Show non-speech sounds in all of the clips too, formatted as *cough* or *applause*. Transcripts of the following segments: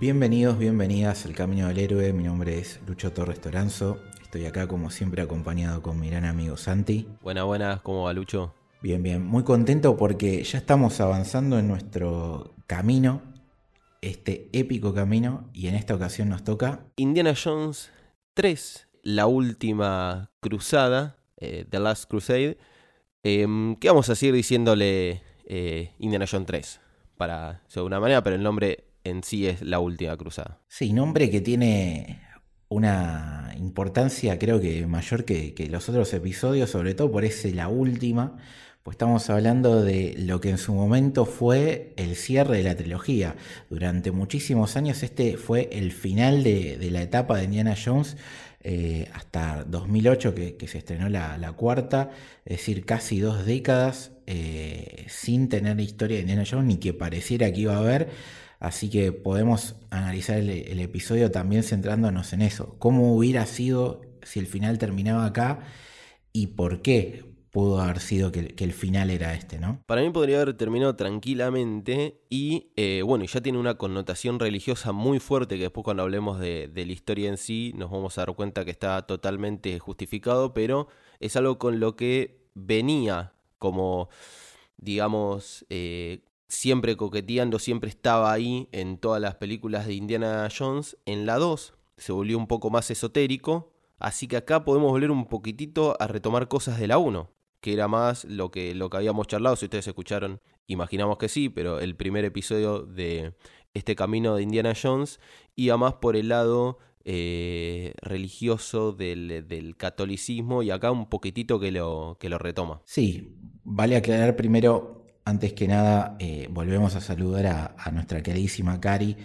Bienvenidos, bienvenidas al Camino del Héroe. Mi nombre es Lucho Torres Toranzo. Estoy acá como siempre acompañado con mi gran amigo Santi. Buenas, buenas, ¿cómo va Lucho? Bien, bien, muy contento porque ya estamos avanzando en nuestro camino, este épico camino, y en esta ocasión nos toca Indiana Jones 3, la última cruzada, eh, The Last Crusade. Em, ¿Qué vamos a seguir diciéndole eh, Indiana Jones 3? Para, de alguna manera, pero el nombre en sí es la última cruzada. Sí, nombre que tiene una importancia creo que mayor que, los otros episodios, sobre todo por ese la última, pues estamos hablando de lo que en su momento fue el cierre de la trilogía. Durante muchísimos años este fue el final de, la etapa de Indiana Jones. Eh, hasta 2008 que, se estrenó la, cuarta, es decir, casi dos décadas eh, sin tener historia de Indiana Jones ni que pareciera que iba a haber. Así que podemos analizar el, episodio también centrándonos en eso. ¿Cómo hubiera sido si el final terminaba acá y por qué pudo haber sido que, el final era este, ¿no? Para mí podría haber terminado tranquilamente y, eh, bueno, ya tiene una connotación religiosa muy fuerte que después cuando hablemos de, la historia en sí nos vamos a dar cuenta que está totalmente justificado, pero es algo con lo que venía como, digamos, eh, siempre coqueteando, siempre estaba ahí en todas las películas de Indiana Jones. En la 2 se volvió un poco más esotérico, así que acá podemos volver un poquitito a retomar cosas de la 1, que era más lo que, lo que habíamos charlado, si ustedes escucharon, imaginamos que sí, pero el primer episodio de este camino de Indiana Jones iba más por el lado eh, religioso del, del, catolicismo y acá un poquitito que lo, que lo retoma. Sí, vale aclarar primero antes que nada, eh, volvemos a saludar a, nuestra queridísima Cari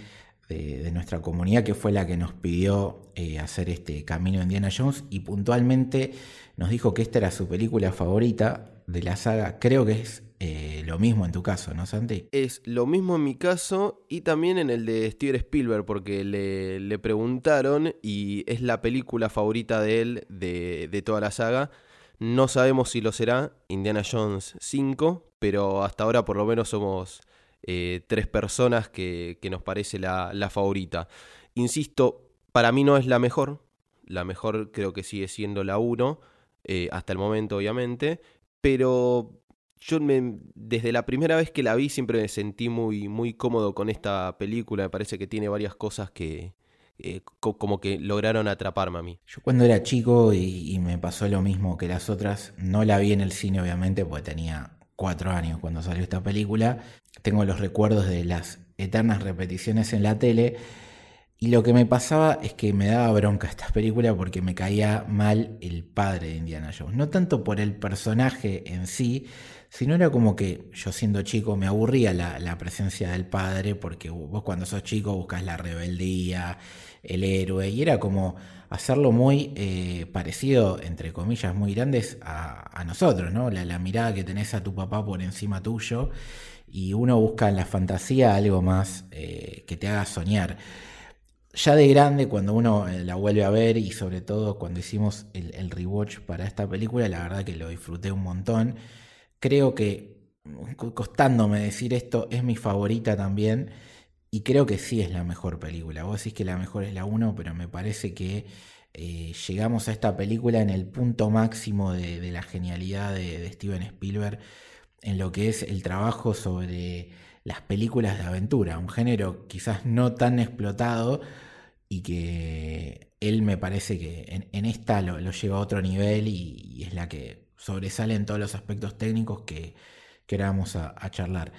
de, nuestra comunidad, que fue la que nos pidió eh, hacer este camino de Indiana Jones y puntualmente nos dijo que esta era su película favorita de la saga. Creo que es eh, lo mismo en tu caso, ¿no, Santi? Es lo mismo en mi caso y también en el de Steven Spielberg, porque le, le preguntaron y es la película favorita de él de, de toda la saga. No sabemos si lo será Indiana Jones 5, pero hasta ahora por lo menos somos eh, tres personas que, nos parece la, favorita. Insisto, para mí no es la mejor. La mejor creo que sigue siendo la 1, eh, hasta el momento obviamente, pero yo desde la primera vez que la vi siempre me sentí muy, muy cómodo con esta película. Me parece que tiene varias cosas que, eh, como que lograron atraparme a mí. Yo cuando era chico y, me pasó lo mismo que las otras, no la vi en el cine obviamente porque tenía cuatro años cuando salió esta película, tengo los recuerdos de las eternas repeticiones en la tele y lo que me pasaba es que me daba bronca esta película porque me caía mal el padre de Indiana Jones. No tanto por el personaje en sí, sino era como que yo siendo chico me aburría la, presencia del padre porque vos cuando sos chico buscas la rebeldía, el héroe, y era como hacerlo muy eh, parecido, entre comillas, muy grandes a, nosotros, ¿no? La, mirada que tenés a tu papá por encima tuyo y uno busca en la fantasía algo más eh, que te haga soñar ya de grande, cuando uno eh, la vuelve a ver y sobre todo cuando hicimos el, el, rewatch para esta película, la verdad que lo disfruté un montón. Creo que, costándome decir esto, es mi favorita también y creo que sí es la mejor película. Vos decís que la mejor es la 1, pero me parece que eh, llegamos a esta película en el punto máximo de, la genialidad de Steven Spielberg en lo que es el trabajo sobre las películas de aventura, un género quizás no tan explotado y que él me parece que en, esta lo, lleva a otro nivel y, es la que sobresale en todos los aspectos técnicos que, que vamos a, charlar.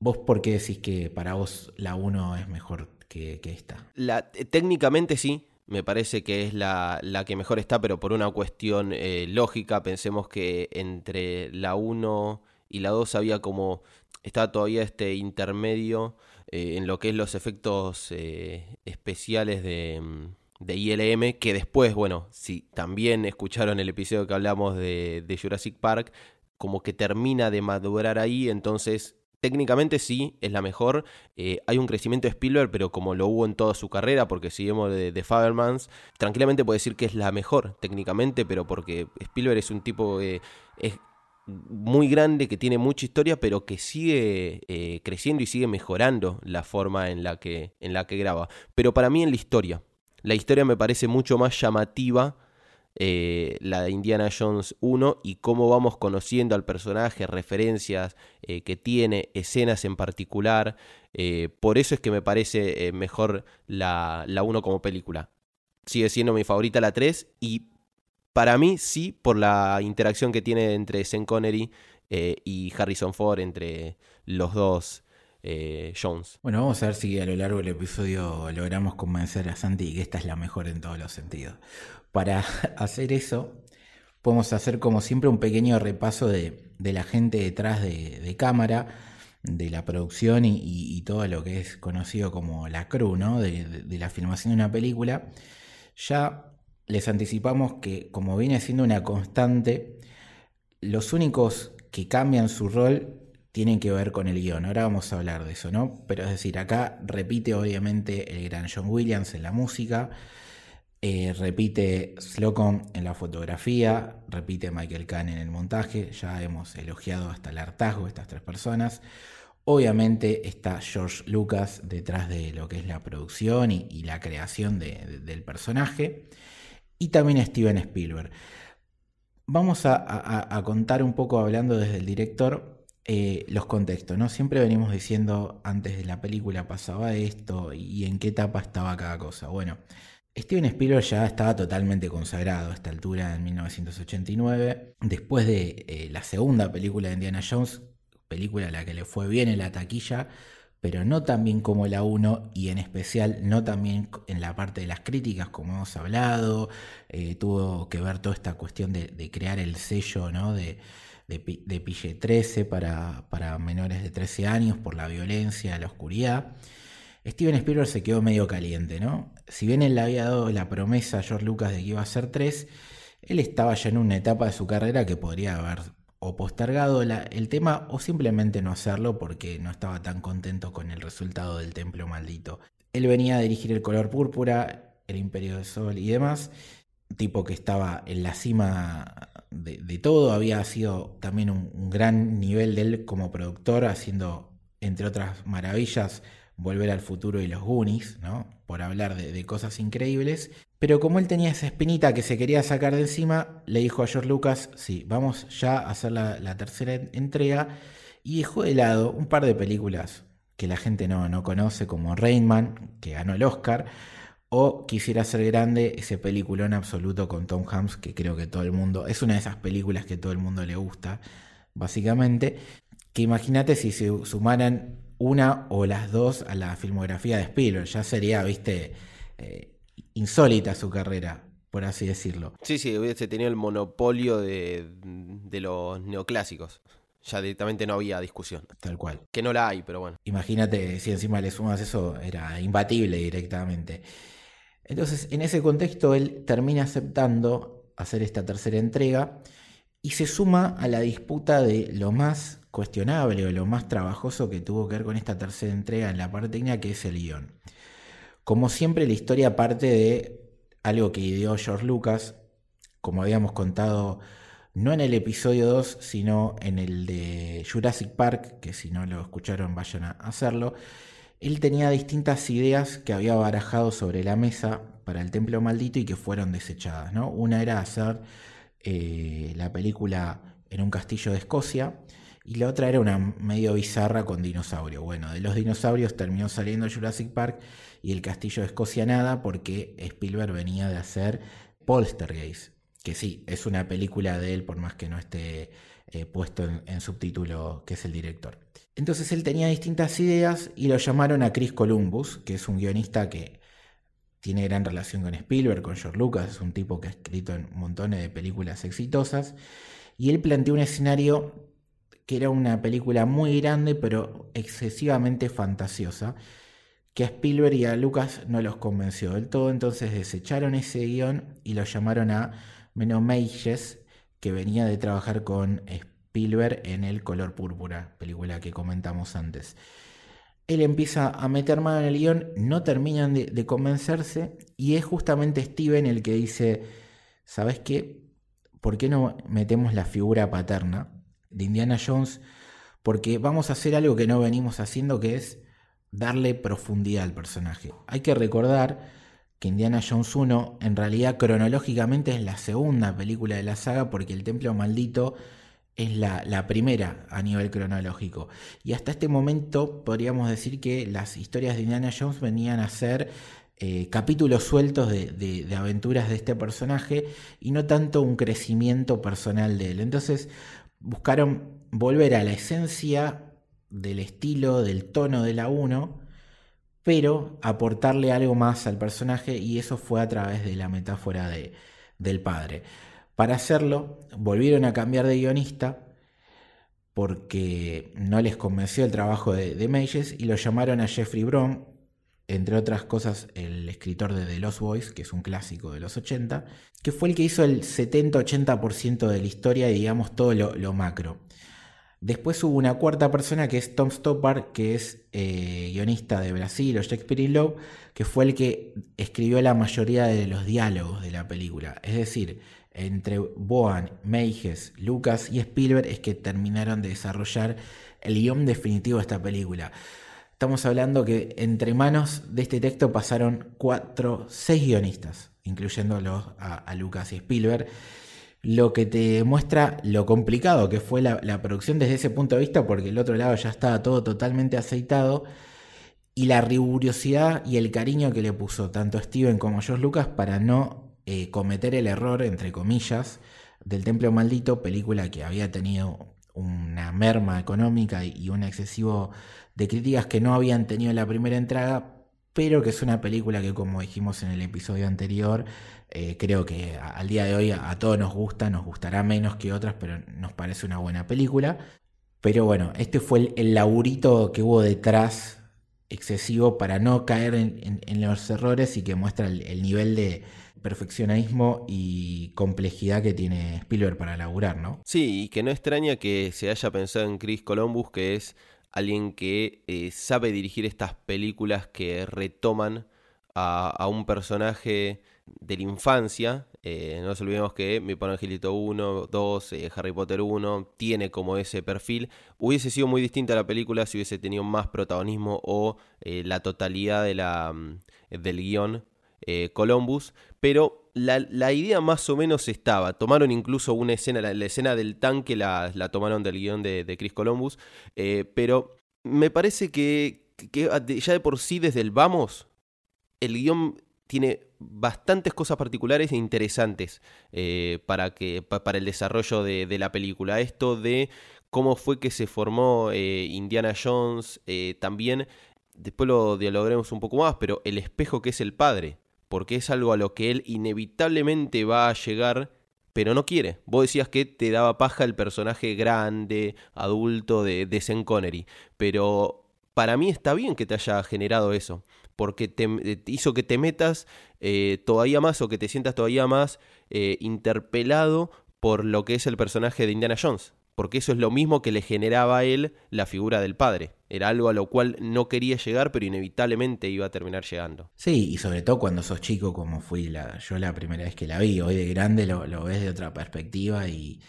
¿Vos por qué decís que para vos la 1 es mejor que, esta? La, técnicamente sí, me parece que es la, que mejor está, pero por una cuestión eh, lógica, pensemos que entre la 1 y la 2 había como está todavía este intermedio eh, en lo que es los efectos eh, especiales de, mm, de ILM, que después, bueno, si también escucharon el episodio que hablamos de, de Jurassic Park, como que termina de madurar ahí, entonces técnicamente sí, es la mejor. Eh, hay un crecimiento de Spielberg, pero como lo hubo en toda su carrera, porque si vemos de, de Fabermans, tranquilamente puede decir que es la mejor técnicamente, pero porque Spielberg es un tipo que es muy grande, que tiene mucha historia, pero que sigue eh, creciendo y sigue mejorando la forma en la, que, en la que graba. Pero para mí en la historia. La historia me parece mucho más llamativa eh, la de Indiana Jones 1 y cómo vamos conociendo al personaje, referencias eh, que tiene, escenas en particular. Eh, por eso es que me parece mejor la, la 1 como película. Sigue siendo mi favorita la 3 y para mí sí por la interacción que tiene entre Sean Connery y Harrison Ford, entre los dos. Jones. Bueno, vamos a ver si a lo largo del episodio logramos convencer a Santi que esta es la mejor en todos los sentidos. Para *laughs* hacer eso, podemos hacer como siempre un pequeño repaso de, la gente detrás de, cámara, de la producción y, todo lo que es conocido como la crew, ¿no? de, la filmación de una película. Ya les anticipamos que, como viene siendo una constante, los únicos que cambian su rol tienen que ver con el guion. Ahora vamos a hablar de eso, ¿no? Pero es decir, acá repite obviamente el gran John Williams en la música. Eh, repite Slocum en la fotografía, repite Michael Kahn en el montaje, ya hemos elogiado hasta el hartazgo estas tres personas. Obviamente está George Lucas detrás de lo que es la producción y, la creación del personaje. Y también Steven Spielberg. Vamos a, contar un poco, hablando desde el director, eh, los contextos. ¿no? Siempre venimos diciendo antes de la película pasaba esto y en qué etapa estaba cada cosa. Bueno, Steven Spielberg ya estaba totalmente consagrado a esta altura en 1989. Después de eh, la segunda película de Indiana Jones, película a la que le fue bien en la taquilla, pero no tan bien como la 1 y en especial no tan bien en la parte de las críticas como hemos hablado. Eh, tuvo que ver toda esta cuestión de, crear el sello ¿no? De, PG-13 para, para menores de 13 años por la violencia, la oscuridad. Steven Spielberg se quedó medio caliente, ¿no? Si bien él le había dado la promesa a George Lucas de que iba a ser tres, él estaba ya en una etapa de su carrera que podría haber o postergado el tema o simplemente no hacerlo porque no estaba tan contento con el resultado del templo maldito. Él venía a dirigir el color púrpura, el imperio del sol y demás, tipo que estaba en la cima de, todo, había sido también un gran nivel de él como productor, haciendo, entre otras maravillas, Volver al futuro y los Goonies, ¿no? Por hablar de, cosas increíbles. Pero como él tenía esa espinita que se quería sacar de encima, le dijo a George Lucas, sí, vamos ya a hacer la, tercera entrega. Y dejó de lado un par de películas que la gente no, no conoce, como Rainman, que ganó el Oscar, o Quisiera ser grande, ese peliculón absoluto con Tom Hanks, que creo que todo el mundo, es una de esas películas que todo el mundo le gusta, básicamente. Que imagínate si se sumaran una o las dos a la filmografía de Spielberg. Ya sería, viste, eh, insólita su carrera, por así decirlo. Sí, sí, hubiese tenido el monopolio de, los neoclásicos. Ya directamente no había discusión. Tal cual. Que no la hay, pero bueno. Imagínate si encima le sumas eso, era imbatible directamente. Entonces, en ese contexto, él termina aceptando hacer esta tercera entrega y se suma a la disputa de lo más cuestionable o lo más trabajoso que tuvo que ver con esta tercera entrega en la parte técnica, que es el guion. Como siempre, la historia parte de algo que ideó George Lucas, como habíamos contado, no en el episodio 2, sino en el de Jurassic Park, que si no lo escucharon vayan a hacerlo. Él tenía distintas ideas que había barajado sobre la mesa para el Templo Maldito y que fueron desechadas. ¿no? Una era hacer eh, la película en un castillo de Escocia, y la otra era una medio bizarra con dinosaurio. Bueno, de los dinosaurios terminó saliendo Jurassic Park y el Castillo de Escocia nada porque Spielberg venía de hacer Poltergeist, que sí, es una película de él por más que no esté eh, puesto en, subtítulo que es el director. Entonces él tenía distintas ideas y lo llamaron a Chris Columbus, que es un guionista que tiene gran relación con Spielberg, con George Lucas, es un tipo que ha escrito en montones de películas exitosas. Y él planteó un escenario que era una película muy grande pero excesivamente fantasiosa, que a Spielberg y a Lucas no los convenció del todo, entonces desecharon ese guion y lo llamaron a Meijes, que venía de trabajar con Spielberg en El color púrpura, película que comentamos antes. Él empieza a meter mano en el guion, no terminan de, de convencerse y es justamente Steven el que dice, ¿sabes qué? ¿Por qué no metemos la figura paterna de Indiana Jones? Porque vamos a hacer algo que no venimos haciendo, que es darle profundidad al personaje. Hay que recordar que Indiana Jones 1 en realidad cronológicamente es la segunda película de la saga porque el Templo Maldito es la, primera a nivel cronológico. Y hasta este momento podríamos decir que las historias de Indiana Jones venían a ser eh, capítulos sueltos de, de, aventuras de este personaje y no tanto un crecimiento personal de él. Entonces buscaron volver a la esencia del estilo, del tono de la 1, pero aportarle algo más al personaje y eso fue a través de la metáfora de, del padre. Para hacerlo, volvieron a cambiar de guionista porque no les convenció el trabajo de, de y lo llamaron a Jeffrey Brown, entre otras cosas el escritor de The Lost Boys, que es un clásico de los 80, que fue el que hizo el 70-80% de la historia y digamos todo lo macro. Después hubo una cuarta persona que es Tom Stoppard, que es eh, guionista de Brasil o Shakespeare in Love, que fue el que escribió la mayoría de los diálogos de la película. Es decir, entre Boan, Meijes, Lucas y Spielberg es que terminaron de desarrollar el guion definitivo de esta película. Estamos hablando que entre manos de este texto pasaron cuatro, seis guionistas, incluyéndolos a Lucas y Spielberg lo que te muestra lo complicado que fue la, producción desde ese punto de vista, porque el otro lado ya estaba todo totalmente aceitado, y la rigurosidad y el cariño que le puso tanto Steven como George Lucas para no eh, cometer el error, entre comillas, del Templo Maldito, película que había tenido una merma económica y un excesivo de críticas que no habían tenido en la primera entrega, pero que es una película que, como dijimos en el episodio anterior, eh, creo que al día de hoy a, todos nos gusta, nos gustará menos que otras, pero nos parece una buena película. Pero bueno, este fue el, laburito que hubo detrás excesivo para no caer en, los errores y que muestra el, nivel de perfeccionismo y complejidad que tiene Spielberg para laburar, ¿no? Sí, y que no extraña que se haya pensado en Chris Columbus, que es alguien que eh, sabe dirigir estas películas que retoman a, un personaje de la infancia. Eh, no nos olvidemos que Mi Pobre Angelito 1, 2, eh, Harry Potter 1 tiene como ese perfil. Hubiese sido muy distinta la película si hubiese tenido más protagonismo o la totalidad mm, del guion Columbus, pero la, idea más o menos estaba. Tomaron incluso una escena, la, escena del tanque la, tomaron del guion de, Chris Columbus, eh, pero me parece que, ya de por sí desde el vamos, el guion tiene bastantes cosas particulares e interesantes eh, para, que, para el desarrollo de, la película. Esto de cómo fue que se formó eh, Indiana Jones, también, después lo dialogaremos un poco más, pero el espejo que es el padre porque es algo a lo que él inevitablemente va a llegar, pero no quiere. Vos decías que te daba paja el personaje grande, adulto de, de Connery, pero para mí está bien que te haya generado eso, porque te, eh, hizo que te metas eh, todavía más o que te sientas todavía más eh, interpelado por lo que es el personaje de Indiana Jones porque eso es lo mismo que le generaba a él la figura del padre. Era algo a lo cual no quería llegar, pero inevitablemente iba a terminar llegando. Sí, y sobre todo cuando sos chico, como fui la, yo la primera vez que la vi, hoy de grande lo, ves de otra perspectiva y,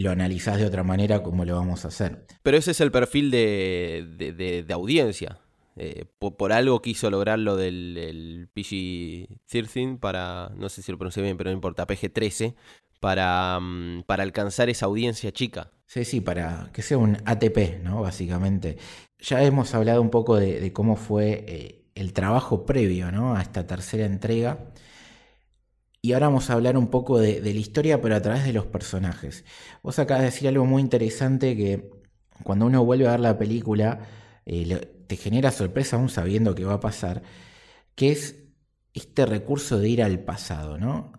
lo analizás de otra manera como lo vamos a hacer. Pero ese es el perfil de, audiencia. Eh, por, algo quiso lograr lo del PG-13 para, no sé si lo pronuncié bien, pero no importa, PG-13, para, mm, para alcanzar esa audiencia chica. Sí, sí, para que sea un ATP, ¿no? Básicamente. Ya hemos hablado un poco de, cómo fue eh, el trabajo previo, ¿no? A esta tercera entrega. Y ahora vamos a hablar un poco de, la historia, pero a través de los personajes. Vos acabas de decir algo muy interesante que cuando uno vuelve a ver la película, eh, te genera sorpresa aún sabiendo qué va a pasar, que es este recurso de ir al pasado, ¿no?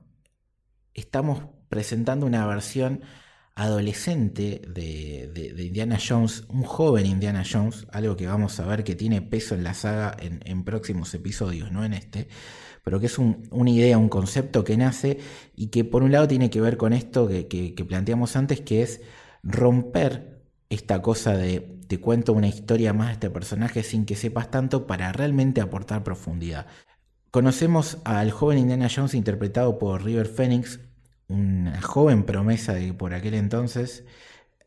Estamos presentando una versión adolescente de, Indiana Jones, un joven Indiana Jones, algo que vamos a ver que tiene peso en la saga en, próximos episodios, no en este, pero que es una idea, un concepto que nace y que por un lado tiene que ver con esto que, planteamos antes, que es romper esta cosa de te cuento una historia más de este personaje sin que sepas tanto para realmente aportar profundidad. Conocemos al joven Indiana Jones interpretado por River Phoenix, una joven promesa de por aquel entonces,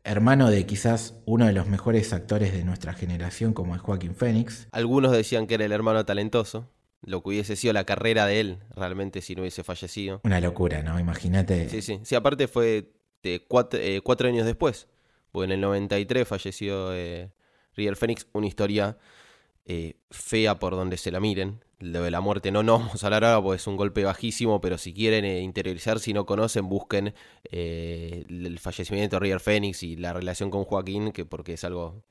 hermano de quizás uno de los mejores actores de nuestra generación como es Joaquín Phoenix. Algunos decían que era el hermano talentoso, lo que hubiese sido la carrera de él realmente si no hubiese fallecido. Una locura, ¿no? Imagínate. Sí, sí, sí, aparte fue de cuatro, eh, años después, porque en el 93 falleció eh, River Phoenix, una historia eh, fea por donde se la miren, lo de la muerte no nos *laughs* vamos ahora porque es un golpe bajísimo, pero si quieren eh, interiorizar, si no conocen, busquen eh, el fallecimiento de River Phoenix y la relación con Joaquín, que porque es algo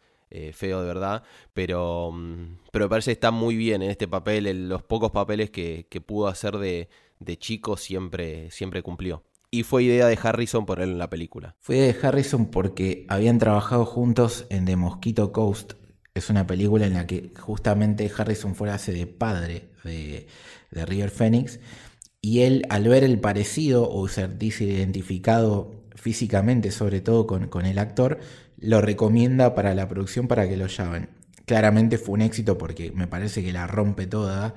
feo de verdad, pero, mm, pero me parece que está muy bien en este papel, los pocos papeles que, pudo hacer de, de, chico siempre, siempre cumplió. Y fue idea de Harrison por él en la película. Fue idea de Harrison porque habían trabajado juntos en The Mosquito Coast, es una película en la que justamente Harrison Ford hace de padre de, River Phoenix. Y él, al ver el parecido o sentirse identificado físicamente, sobre todo con, el actor, lo recomienda para la producción para que lo llamen. Claramente fue un éxito porque me parece que la rompe toda.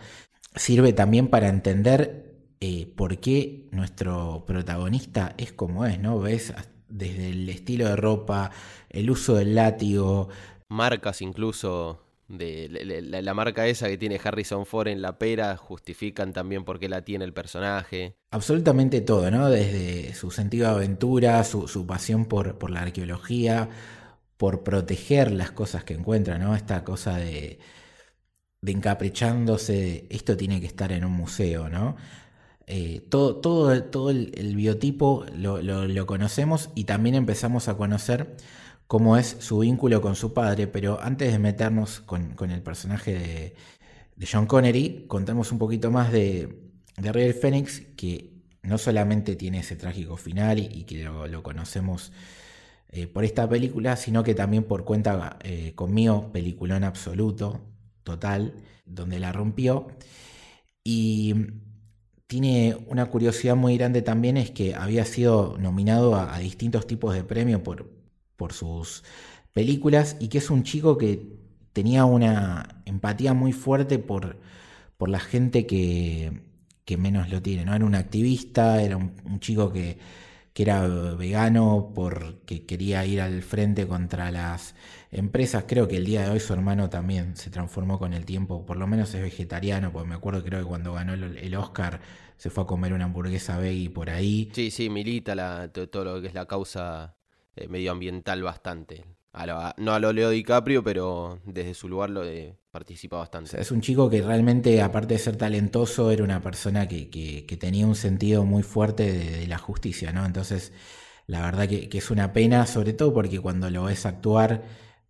Sirve también para entender eh, por qué nuestro protagonista es como es, ¿no? Ves desde el estilo de ropa, el uso del látigo, marcas incluso de la, marca esa que tiene Harrison Ford en la pera justifican también por qué la tiene el personaje. Absolutamente todo, ¿no? Desde su sentido de aventura, su, pasión por, por, la arqueología, por proteger las cosas que encuentra, ¿no? Esta cosa de, de encaprichándose, esto tiene que estar en un museo, ¿no? Eh, todo, todo, todo el, biotipo lo, lo conocemos y también empezamos a conocer cómo es su vínculo con su padre, pero antes de meternos con, el personaje de, John Connery, contamos un poquito más de, de River Phoenix, que no solamente tiene ese trágico final y, que lo, conocemos eh, por esta película, sino que también por cuenta eh, conmigo, peliculón absoluto, total, donde la rompió. Y tiene una curiosidad muy grande también, es que había sido nominado a, a distintos tipos de premios por, por sus películas y que es un chico que tenía una empatía muy fuerte por, por la gente que, que, menos lo tiene, ¿no? Era un activista, era un, chico que, que, era vegano porque quería ir al frente contra las empresas. Creo que el día de hoy su hermano también se transformó con el tiempo, por lo menos es vegetariano, porque me acuerdo creo que cuando ganó el, Oscar se fue a comer una hamburguesa veggie por ahí. Sí, sí, milita todo lo que es la causa eh, medioambiental bastante. no a lo Leo DiCaprio, pero desde su lugar lo de, participa bastante. es un chico que realmente, aparte de ser talentoso, era una persona que, tenía un sentido muy fuerte de, la justicia, ¿no? Entonces, la verdad que, es una pena, sobre todo porque cuando lo ves actuar,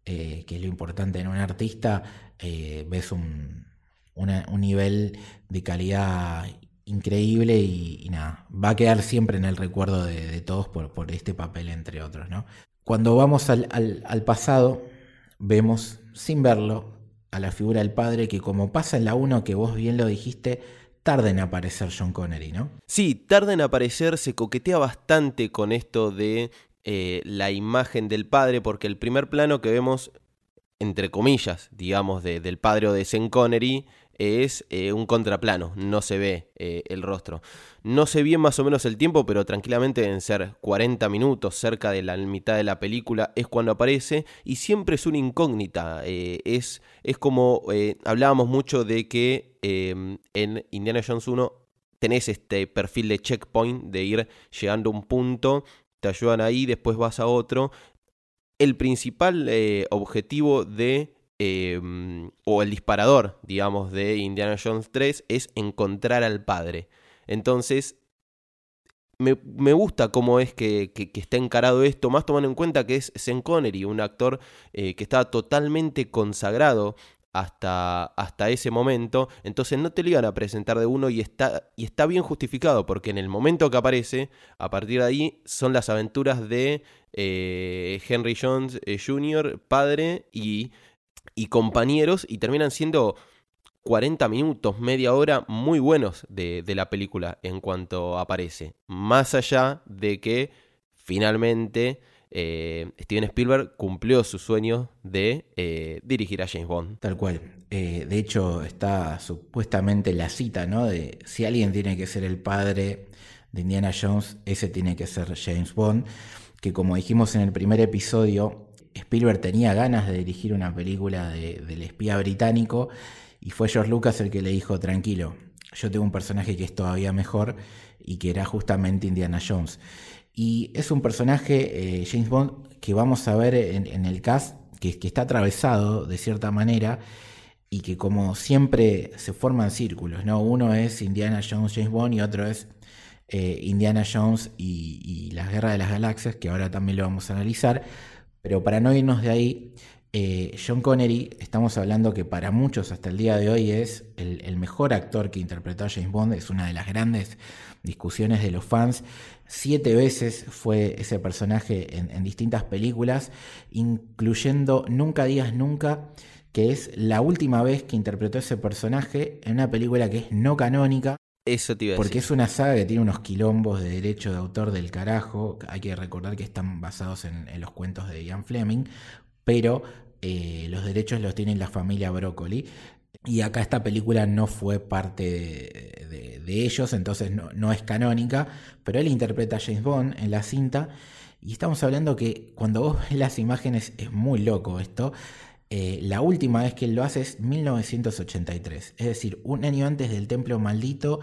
eh, que es lo importante en un artista, eh, ves un, un nivel de calidad increíble y, nada, va a quedar siempre en el recuerdo de, todos por, por, este papel, entre otros. ¿no? Cuando vamos al, al, pasado, vemos, sin verlo, a la figura del padre que como pasa en la 1, que vos bien lo dijiste, tarda en aparecer John Connery, ¿no? Sí, tarda en aparecer, se coquetea bastante con esto de eh, la imagen del padre, porque el primer plano que vemos, entre comillas, digamos, de, del padre o de Sean Connery, es eh, un contraplano, no se ve eh, el rostro. No sé bien más o menos el tiempo, pero tranquilamente deben ser 40 minutos, cerca de la mitad de la película, es cuando aparece y siempre es una incógnita. Eh, es, es como hablábamos mucho de que en Indiana Jones 1 tenés este perfil de checkpoint, de ir llegando a un punto, te ayudan ahí, después vas a otro. El principal objetivo de Em, o el disparador, digamos, de Indiana Jones 3 es encontrar al padre. Entonces, me, gusta cómo es que, está encarado esto, más tomando en cuenta que es Sean Connery, un actor eh, que está totalmente consagrado hasta, hasta ese momento, entonces no te lo iban a presentar de uno y está, y está bien justificado, porque en el momento que aparece, a partir de ahí, son las aventuras de eh, Henry Jones eh, Jr., padre y, y compañeros, y terminan siendo 40 minutos, media hora muy buenos de, la película en cuanto aparece. Más allá de que finalmente eh, Steven Spielberg cumplió su sueño de eh, dirigir a James Bond. Tal cual. Eh, de hecho, está supuestamente la cita, ¿no? De si alguien tiene que ser el padre de Indiana Jones, ese tiene que ser James Bond. Que como dijimos en el primer episodio, Spielberg tenía ganas de dirigir una película del espía británico y fue George Lucas el que le dijo, tranquilo, yo tengo un personaje que es todavía mejor y que era justamente Indiana Jones. Y es un personaje, eh, James Bond, que vamos a ver en, el cast, que, que, está atravesado de cierta manera y que como siempre se forman círculos, ¿no? Uno es Indiana Jones, James Bond y otro es eh, Indiana Jones y, y las Guerras de las Galaxias, que ahora también lo vamos a analizar. Pero para no irnos de ahí, eh, John Connery, estamos hablando que para muchos hasta el día de hoy es el, mejor actor que interpretó a James Bond, es una de las grandes discusiones de los fans. Siete veces fue ese personaje en, distintas películas, incluyendo Nunca digas nunca, que es la última vez que interpretó ese personaje en una película que es no canónica. Eso te iba a Porque es una saga que tiene unos quilombos de derecho de autor del carajo. Hay que recordar que están basados en, en los cuentos de Ian Fleming pero eh, los derechos los tiene la familia Broccoli. Y acá esta película no fue parte de, ellos, entonces no, es canónica, pero él interpreta a James Bond en la cinta. Y estamos hablando que cuando vos ves las imágenes es muy loco esto. Eh, la última vez que lo hace es 1983, es decir, un año antes del Templo Maldito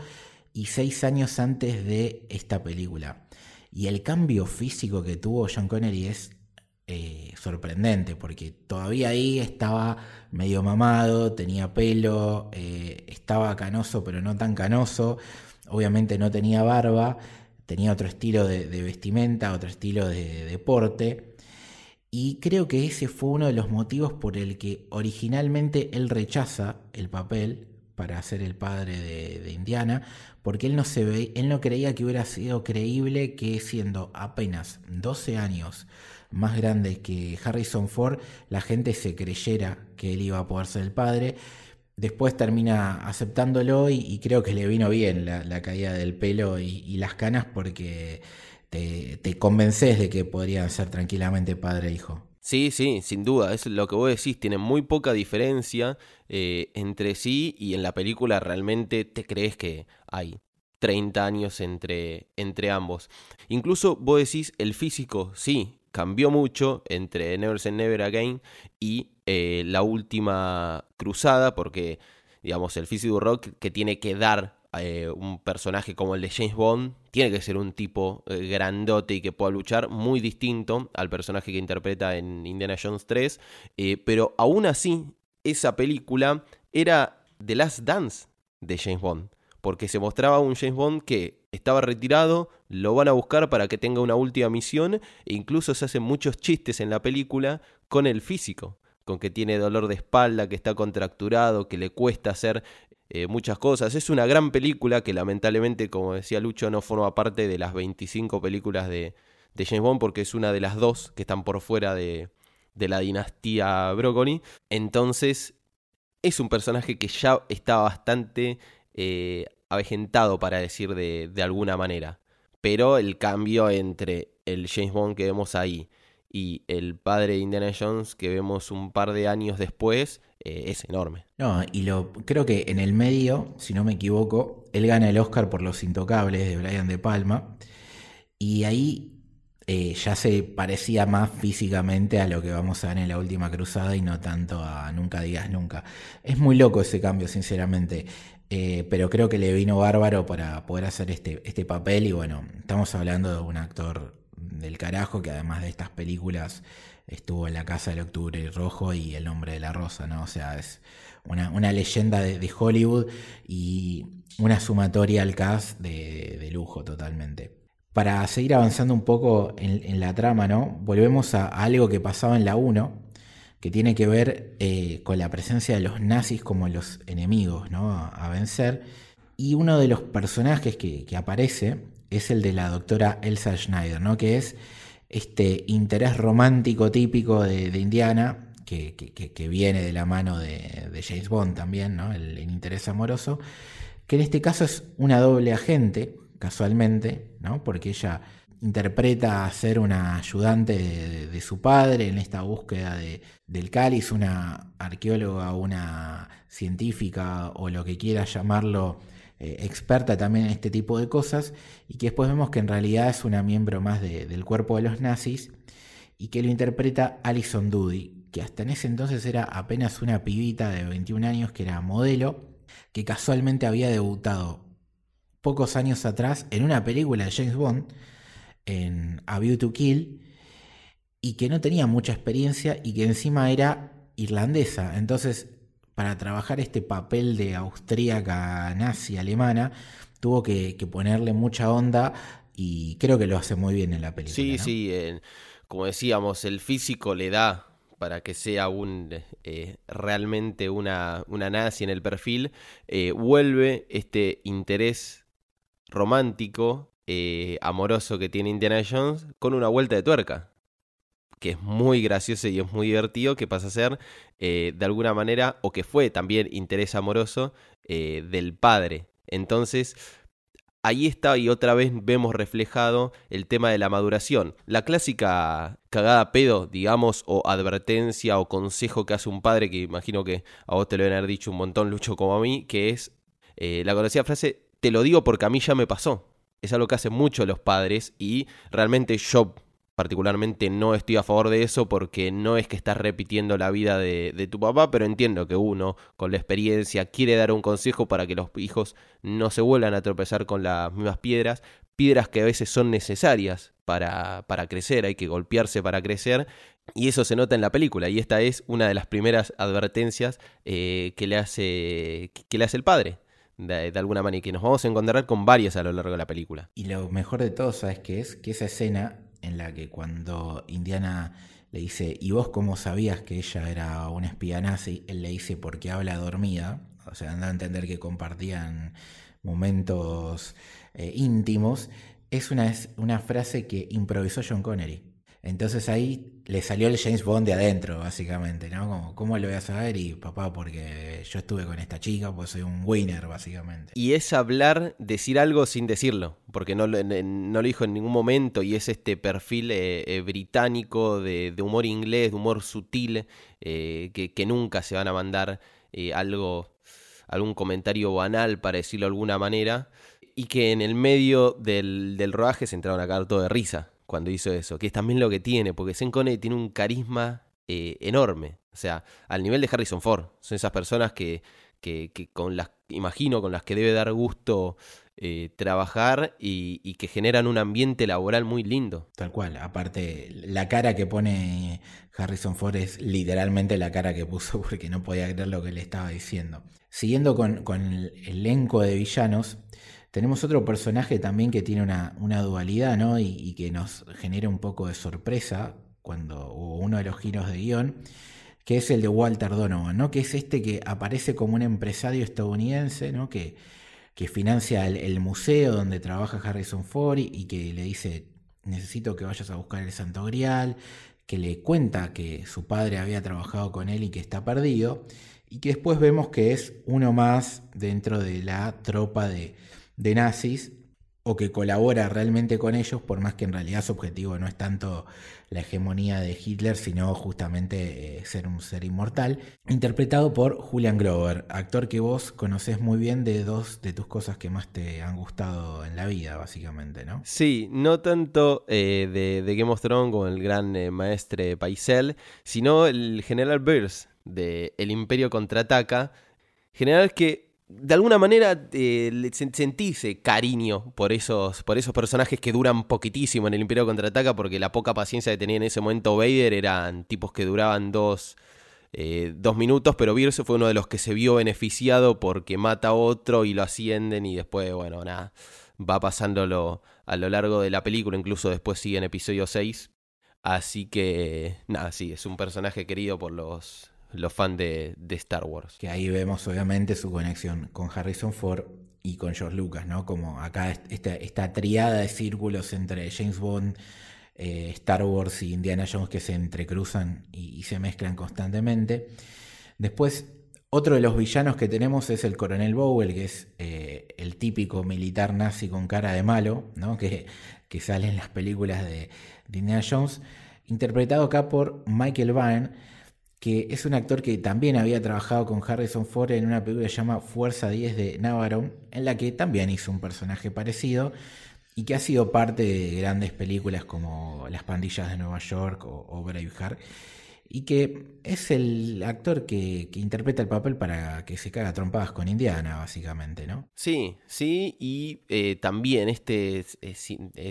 y seis años antes de esta película. Y el cambio físico que tuvo John Connery es eh, sorprendente, porque todavía ahí estaba medio mamado, tenía pelo, eh, estaba canoso, pero no tan canoso, obviamente no tenía barba, tenía otro estilo de, vestimenta, otro estilo de, deporte. Y creo que ese fue uno de los motivos por el que originalmente él rechaza el papel para ser el padre de, Indiana, porque él no se ve, él no creía que hubiera sido creíble que siendo apenas 12 años más grande que Harrison Ford, la gente se creyera que él iba a poder ser el padre. Después termina aceptándolo y, creo que le vino bien la, caída del pelo y, las canas porque te, convences de que podrían ser tranquilamente padre e hijo. Sí, sí, sin duda, es lo que vos decís, tiene muy poca diferencia eh, entre sí y en la película realmente te crees que hay 30 años entre, entre ambos. Incluso vos decís el físico, sí, cambió mucho entre Never Say Never Again y eh, la última cruzada, porque, digamos, el físico rock que tiene que dar eh, un personaje como el de James Bond, tiene que ser un tipo eh, grandote y que pueda luchar, muy distinto al personaje que interpreta en Indiana Jones 3, pero aún así, esa película era The Last Dance de James Bond porque se mostraba un James Bond que estaba retirado, lo van a buscar para que tenga una última misión e incluso se hacen muchos chistes en la película con el físico, con que tiene dolor de espalda, que está contracturado, que le cuesta hacer eh, muchas cosas. Es una gran película que lamentablemente, como decía Lucho, no forma parte de las 25 películas de, James Bond porque es una de las dos que están por fuera de, de la dinastía Broccoli. Entonces, es un personaje que ya está bastante eh, avejentado, para decir de, alguna manera. Pero el cambio entre el James Bond que vemos ahí y el padre de Indiana Jones que vemos un par de años después eh, es enorme. No, y lo creo que en el medio, si no me equivoco, él gana el Oscar por Los Intocables de Brian De Palma. Y ahí eh, ya se parecía más físicamente a lo que vamos a ver en la última cruzada y no tanto a Nunca digas nunca. Es muy loco ese cambio, sinceramente. Eh, pero creo que le vino bárbaro para poder hacer este, este papel y bueno, estamos hablando de un actor del carajo que además de estas películas estuvo en La Casa del Octubre Rojo y El Hombre de la Rosa, ¿no? O sea, es una, leyenda de, Hollywood y una sumatoria al cast de, lujo totalmente. Para seguir avanzando un poco en, la trama, ¿no? Volvemos a, algo que pasaba en la 1, que tiene que ver eh, con la presencia de los nazis como los enemigos ¿no? a, vencer. Y uno de los personajes que, aparece es el de la doctora Elsa Schneider, ¿no? que es este interés romántico típico de, Indiana, que, viene de la mano de, James Bond también, ¿no? el, interés amoroso, que en este caso es una doble agente, casualmente, ¿no? porque ella interpreta a ser una ayudante de, su padre en esta búsqueda de, del cáliz, una arqueóloga, una científica o lo que quiera llamarlo, eh, experta también en este tipo de cosas, y que después vemos que en realidad es una miembro más del cuerpo de los nazis, y que lo interpreta Alison Doody, que hasta en ese entonces era apenas una pibita de 21 años que era modelo, que casualmente había debutado pocos años atrás en una película de James Bond, en A View to Kill y que no tenía mucha experiencia y que encima era irlandesa. Entonces, para trabajar este papel de austríaca nazi alemana, tuvo que, ponerle mucha onda y creo que lo hace muy bien en la película. Sí, sí, como decíamos, el físico le da para que sea un eh, realmente una, una, nazi en el perfil, eh, vuelve este interés romántico eh, amoroso que tiene Indiana Jones con una vuelta de tuerca. Que es muy gracioso y es muy divertido, que pasa a ser eh, de alguna manera, o que fue también interés amoroso eh, del padre. Entonces, ahí está y otra vez vemos reflejado el tema de la maduración. La clásica cagada pedo, digamos, o advertencia o consejo que hace un padre, que imagino que a vos te lo deben haber dicho un montón, Lucho, como a mí, que es la conocida frase, te lo digo porque a mí ya me pasó es algo que hacen mucho los padres y realmente yo particularmente no estoy a favor de eso porque no es que estás repitiendo la vida de, tu papá, pero entiendo que uno con la experiencia quiere dar un consejo para que los hijos no se vuelvan a tropezar con las mismas piedras, piedras que a veces son necesarias para, para crecer, hay que golpearse para crecer, y eso se nota en la película, y esta es una de las primeras advertencias eh, que, le hace, que le hace el padre de, alguna manera y que nos vamos a encontrar con varias a lo largo de la película. Y lo mejor de todo, ¿sabes qué es? Que esa escena en la que cuando Indiana le dice, ¿y vos cómo sabías que ella era una espía nazi? Él le dice, porque habla dormida. O sea, anda a entender que compartían momentos eh, íntimos. Es una, es una frase que improvisó John Connery. Entonces ahí le salió el James Bond de adentro, básicamente, ¿no? Como, ¿cómo lo voy a saber? Y papá, porque yo estuve con esta chica, pues soy un winner, básicamente. Y es hablar, decir algo sin decirlo, porque no, lo dijo en ningún momento, y es este perfil eh, eh, británico de, humor inglés, de humor sutil, eh, que, nunca se van a mandar algo, algún comentario banal, para decirlo de alguna manera, y que en el medio del, del rodaje se entraron a caer todo de risa cuando hizo eso, que es también lo que tiene, porque Sean Connery tiene un carisma eh, enorme, o sea, al nivel de Harrison Ford, son esas personas que, que, con las, imagino, con las que debe dar gusto eh, trabajar y, que generan un ambiente laboral muy lindo. Tal cual, aparte, la cara que pone Harrison Ford es literalmente la cara que puso *laughs* porque no podía creer lo que le estaba diciendo. Siguiendo con, con el elenco de villanos, tenemos otro personaje también que tiene una, dualidad, ¿no? Y, que nos genera un poco de sorpresa cuando hubo uno de los giros de guion, que es el de Walter Donovan, ¿no? Que es este que aparece como un empresario estadounidense, ¿no? Que, que financia el, museo donde trabaja Harrison Ford y, que le dice, necesito que vayas a buscar el Santo Grial, que le cuenta que su padre había trabajado con él y que está perdido, y que después vemos que es uno más dentro de la tropa de, de nazis o que colabora realmente con ellos, por más que en realidad su objetivo no es tanto la hegemonía de Hitler, sino justamente eh, ser un ser inmortal, interpretado por Julian Grover, actor que vos conocés muy bien de dos de tus cosas que más te han gustado en la vida, básicamente, ¿no? Sí, no tanto eh, de, Game of Thrones como el gran eh, maestre Paisel, sino el general Burns de El Imperio Contraataca, general que de alguna manera eh, sentí ese cariño por esos, por esos personajes que duran poquitísimo en el Imperio Contraataca, porque la poca paciencia que tenía en ese momento Vader eran tipos que duraban dos, eh, dos minutos, pero Bierce fue uno de los que se vio beneficiado porque mata a otro y lo ascienden y después, bueno, nada, va pasándolo a lo largo de la película, incluso después sigue en episodio 6. Así que, nada, sí, es un personaje querido por los, los fans de, Star Wars. Que ahí vemos obviamente su conexión con Harrison Ford y con George Lucas, ¿no? Como acá esta, esta triada de círculos entre James Bond, eh, Star Wars y Indiana Jones que se entrecruzan y, se mezclan constantemente. Después, otro de los villanos que tenemos es el coronel Bowell, que es eh, el típico militar nazi con cara de malo, ¿no? *laughs* que, que sale en las películas de, de Indiana Jones, interpretado acá por Michael Byrne, que es un actor que también había trabajado con Harrison Ford en una película que se llama Fuerza 10 de Navarone, en la que también hizo un personaje parecido y que ha sido parte de grandes películas como Las pandillas de Nueva York o, Braveheart, y que es el actor que, interpreta el papel para que se caga trompadas con Indiana, básicamente, ¿no? Sí, sí, y eh, también este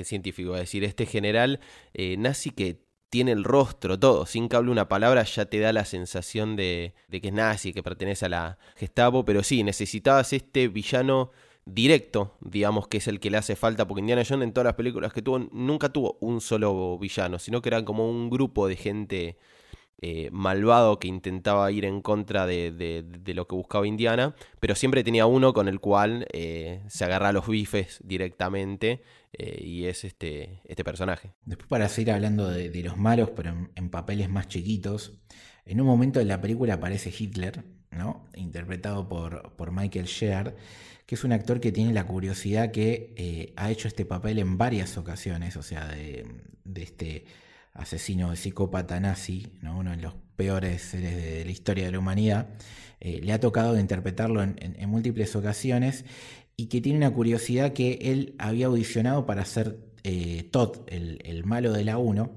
científico, es decir, este general eh, nazi que tiene el rostro, todo, sin que hable una palabra ya te da la sensación de, de que es nazi, que pertenece a la Gestapo, pero sí, necesitabas este villano directo, digamos que es el que le hace falta, porque Indiana Jones en todas las películas que tuvo nunca tuvo un solo villano, sino que eran como un grupo de gente eh, malvado que intentaba ir en contra de, lo que buscaba Indiana, pero siempre tenía uno con el cual eh, se agarra los bifes directamente eh, y es este, este personaje. Después para seguir hablando de, los malos, pero en, papeles más chiquitos, en un momento de la película aparece Hitler, ¿no? interpretado por, por Michael Sheard, que es un actor que tiene la curiosidad que ha hecho este papel en varias ocasiones, o sea, de, de este asesino psicópata nazi, ¿no? uno de los peores seres de la historia de la humanidad, eh, le ha tocado interpretarlo en, múltiples ocasiones y que tiene una curiosidad que él había audicionado para ser eh, Todd, el, malo de la 1.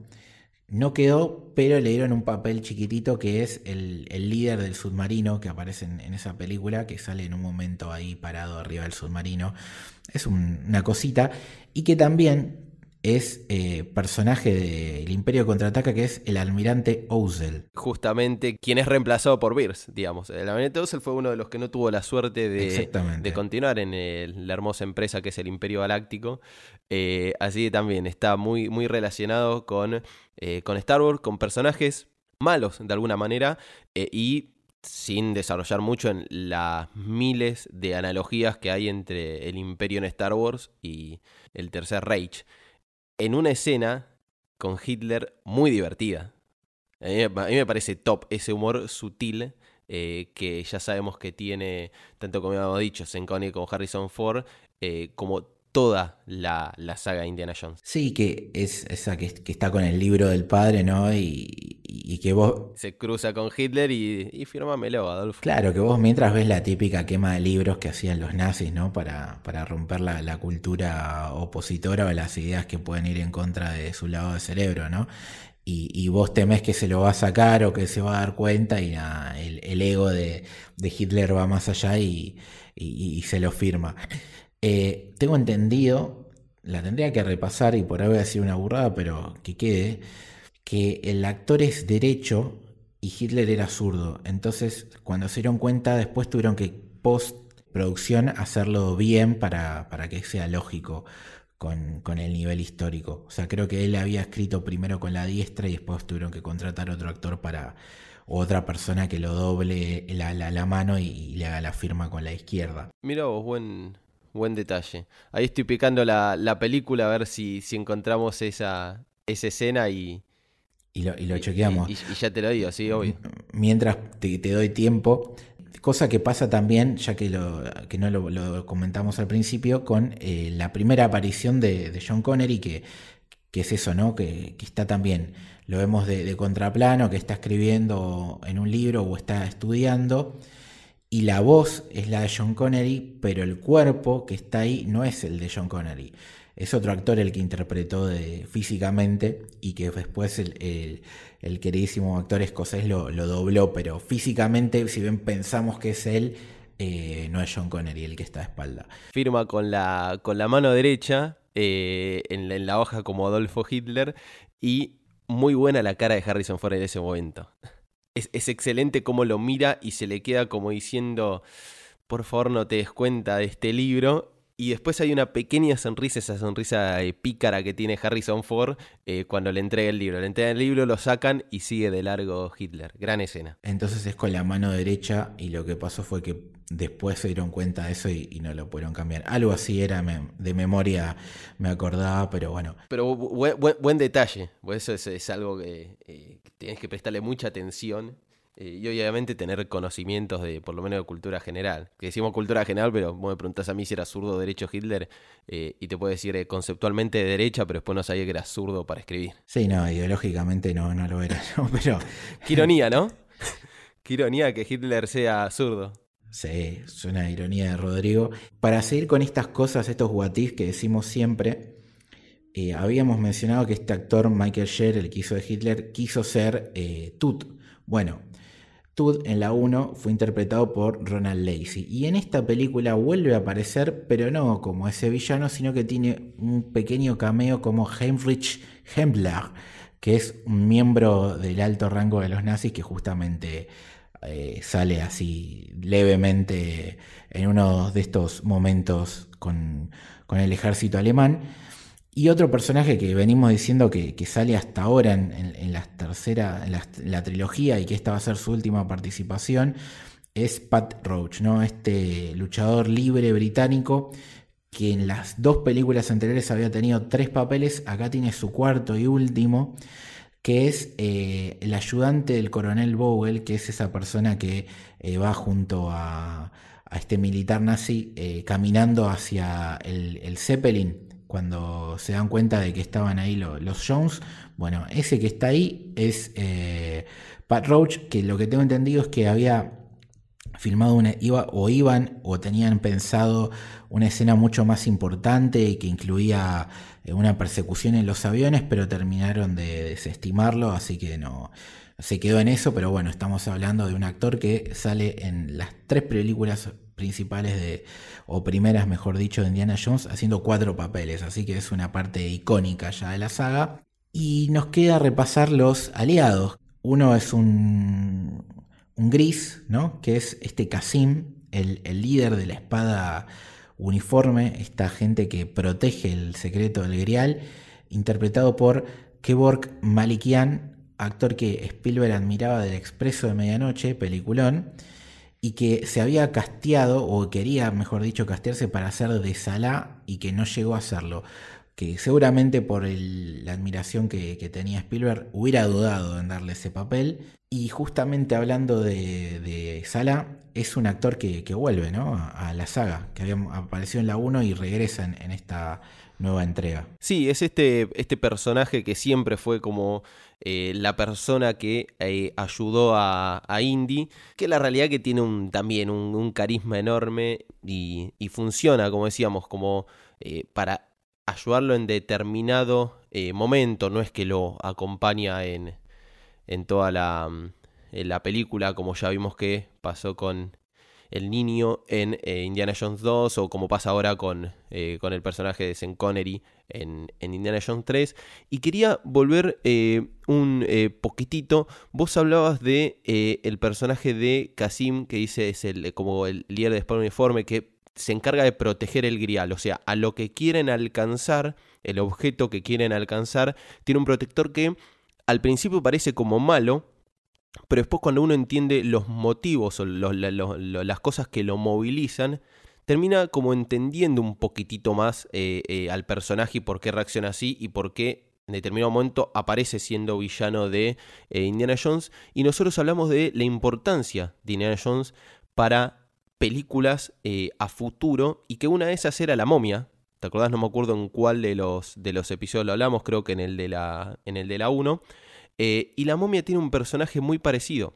No quedó, pero le dieron un papel chiquitito que es el, líder del submarino que aparece en, esa película, que sale en un momento ahí parado arriba del submarino. Es una cosita. Y que también es eh, personaje del Imperio Contraataca, que es el almirante Ousel. Justamente quien es reemplazado por Beers, digamos. El almirante Ousel fue uno de los que no tuvo la suerte de, de continuar en la hermosa empresa que es el Imperio Galáctico. Eh, así que también está muy, muy relacionado con, eh, con Star Wars, con personajes malos de alguna manera y sin desarrollar mucho en las miles de analogías que hay entre el imperio en Star Wars y el Tercer Reich en una escena con Hitler muy divertida. A mí, me parece top ese humor sutil eh, que ya sabemos que tiene, tanto como hemos dicho, Senconi como Harrison Ford, eh, como toda la, saga Indiana Jones. Sí, que es esa que, está con el libro del padre, ¿no? Y, que vos... Se cruza con Hitler y, y fírmamelo, Adolfo. Claro, que vos mientras ves la típica quema de libros que hacían los nazis, ¿no? Para, para romper la, cultura opositora o las ideas que pueden ir en contra de su lado de cerebro, ¿no? Y, vos temés que se lo va a sacar o que se va a dar cuenta y el, ego de, Hitler va más allá y, y se lo firma. Eh, tengo entendido, la tendría que repasar y por ahí voy a decir una burrada, pero que quede, que el actor es derecho y Hitler era zurdo. Entonces, cuando se dieron cuenta, después tuvieron que post producción hacerlo bien para, para que sea lógico con, con, el nivel histórico. O sea, creo que él había escrito primero con la diestra y después tuvieron que contratar otro actor para otra persona que lo doble la, la, mano y, le haga la firma con la izquierda. Mira vos, buen, Buen detalle. Ahí estoy picando la, película a ver si, si encontramos esa, esa escena y, y lo, y chequeamos. Y, ya te lo digo, sí, obvio. Mientras te, doy tiempo, cosa que pasa también, ya que, lo, que no lo, comentamos al principio, con eh, la primera aparición de, John Connery, que, que, es eso, ¿no? Que, está también, lo vemos de, de, contraplano, que está escribiendo en un libro o está estudiando y la voz es la de John Connery, pero el cuerpo que está ahí no es el de John Connery. Es otro actor el que interpretó físicamente y que después el, queridísimo actor escocés lo, dobló, pero físicamente, si bien pensamos que es él, eh, no es John Connery el que está a espalda. Firma con la, con la mano derecha eh, en, la, hoja como Adolfo Hitler y muy buena la cara de Harrison Ford en ese momento es, excelente cómo lo mira y se le queda como diciendo, por favor no te des cuenta de este libro. Y después hay una pequeña sonrisa, esa sonrisa eh, pícara que tiene Harrison Ford eh, cuando le entrega el libro. Le entrega el libro, lo sacan y sigue de largo Hitler. Gran escena. Entonces es con la mano derecha y lo que pasó fue que después se dieron cuenta de eso y, no lo pudieron cambiar. Algo así era, de memoria me acordaba, pero bueno. Pero buen, detalle, pues eso es, algo que eh, tienes que prestarle mucha atención eh, y obviamente tener conocimientos de, por lo menos, de cultura general. Que decimos cultura general, pero vos me preguntás a mí si era zurdo o derecho Hitler, eh, y te puedo decir conceptualmente de derecha, pero después no sabía que era zurdo para escribir. Sí, no, ideológicamente no, no lo era, *laughs* pero... Qué ironía, ¿no? *laughs* Qué ironía que Hitler sea zurdo. Sí, es una ironía de Rodrigo. Para seguir con estas cosas, estos guatis que decimos siempre, habíamos mencionado que este actor, Michael Scher, el que hizo de Hitler, quiso ser Tut. Bueno, Todd en la 1 fue interpretado por Ronald Lacey y en esta película vuelve a aparecer, pero no como ese villano, sino que tiene un pequeño cameo como Heinrich Himmler, que es un miembro del alto rango de los nazis que justamente eh, sale así levemente en uno de estos momentos con, con el ejército alemán. Y otro personaje que venimos diciendo que, sale hasta ahora en, la tercera, en la, trilogía y que esta va a ser su última participación, es Pat Roach, ¿no? Este luchador libre británico que en las dos películas anteriores había tenido tres papeles, acá tiene su cuarto y último, que es eh, el ayudante del coronel Bowell, que es esa persona que eh, va junto a, este militar nazi eh, caminando hacia el, el Zeppelin cuando se dan cuenta de que estaban ahí los, Jones. Bueno, ese que está ahí es Pat Roach, que lo que tengo entendido es que había filmado una, o iban o tenían pensado una escena mucho más importante que incluía una persecución en los aviones, pero terminaron de desestimarlo, así que no se quedó en eso, pero bueno, estamos hablando de un actor que sale en las tres películas principales de, o primeras, mejor dicho, de Indiana Jones, haciendo cuatro papeles, así que es una parte icónica ya de la saga. Y nos queda repasar los aliados. Uno es un, un gris, ¿no? Que es este Casim, el, el líder de la espada uniforme, esta gente que protege el secreto del Grial, interpretado por Kevork Malikian, actor que Spielberg admiraba del Expreso de Medianoche, peliculón, y que se había casteado, o quería, mejor dicho, castearse para hacer de Salah y que no llegó a hacerlo. Que seguramente por la admiración que, tenía Spielberg hubiera dudado en darle ese papel. Y justamente hablando de, de es un actor que, vuelve ¿no? a, la saga, que había aparecido en la 1 y regresa en, esta nueva entrega. Sí, es este, este personaje que siempre fue como eh, la persona que eh, ayudó a, Indy, que la realidad que tiene también un, carisma enorme y, funciona, como decíamos, como eh, para ayudarlo en determinado momento, no es que lo acompaña en, en toda la, en la película, como ya vimos que pasó con el niño en eh, Indiana Jones 2 o como pasa ahora con, eh, con el personaje de Sean Connery en, Indiana Jones 3. Y quería volver eh, un poquitito. Vos hablabas de el personaje de Kasim, que dice es el, como el líder de Spawn Uniforme, que se encarga de proteger el grial. O sea, a lo que quieren alcanzar, el objeto que quieren alcanzar, tiene un protector que al principio parece como malo, pero después cuando uno entiende los motivos o las cosas que lo movilizan, termina como entendiendo un poquitito más eh, eh, al personaje y por qué reacciona así y por qué en determinado momento aparece siendo villano de eh, Indiana Jones. Y nosotros hablamos de la importancia de Indiana Jones para películas a futuro y que una de esas era La momia. ¿Te acordás? No me acuerdo en cuál de los, de los episodios lo hablamos, creo que en el de la, en el de la 1 eh, y la momia tiene un personaje muy parecido,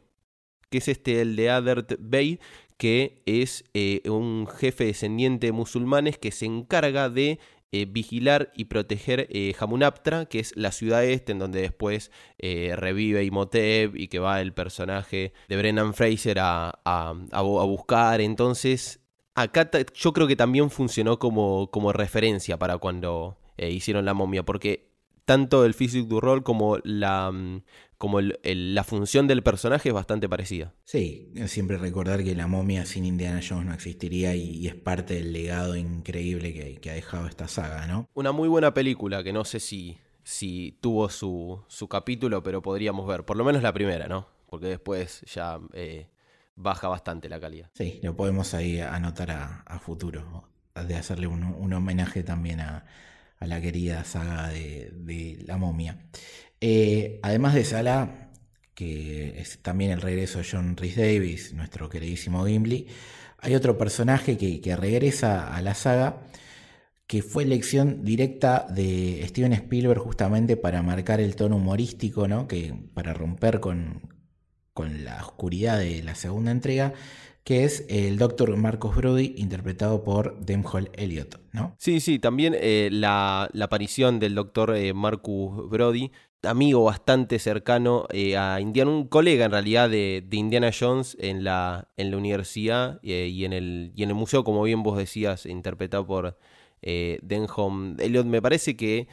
que es este, el de Adert Bey, que es eh, un jefe descendiente de musulmanes que se encarga de eh, vigilar y proteger Hamunaptra, que es la ciudad este en donde después revive Imhotep y que va el personaje de Brennan Fraser a, a, buscar. Entonces, acá yo creo que también funcionó como, como referencia para cuando hicieron la momia, porque tanto el physique du rol como la, mm, como la función del personaje es bastante parecida. Sí, siempre recordar que la momia sin Indiana Jones no existiría y, es parte del legado increíble que, ha dejado esta saga, ¿no? Una muy buena película que no sé si, si tuvo su, su capítulo, pero podríamos ver, por lo menos la primera, ¿no? Porque después ya eh, baja bastante la calidad. Sí, lo podemos ahí anotar a, futuro, de hacerle un, homenaje también a, la querida saga de, la momia. Eh, además de Sala, que es también el regreso de John Rhys Davis, nuestro queridísimo Gimli, hay otro personaje que, regresa a la saga que fue elección directa de Steven Spielberg justamente para marcar el tono humorístico, ¿no? que para romper con, con la oscuridad de la segunda entrega, que es el Dr. Marcus Brody, interpretado por Hall Elliott, ¿no? Sí, sí, también eh, la, aparición del Dr. Eh, Marcus Brody, amigo bastante cercano eh, a Indiana, un colega en realidad de, Indiana Jones en la, en la universidad y, en el, y en el museo, como bien vos decías, interpretado por Denholm Elliott, me parece que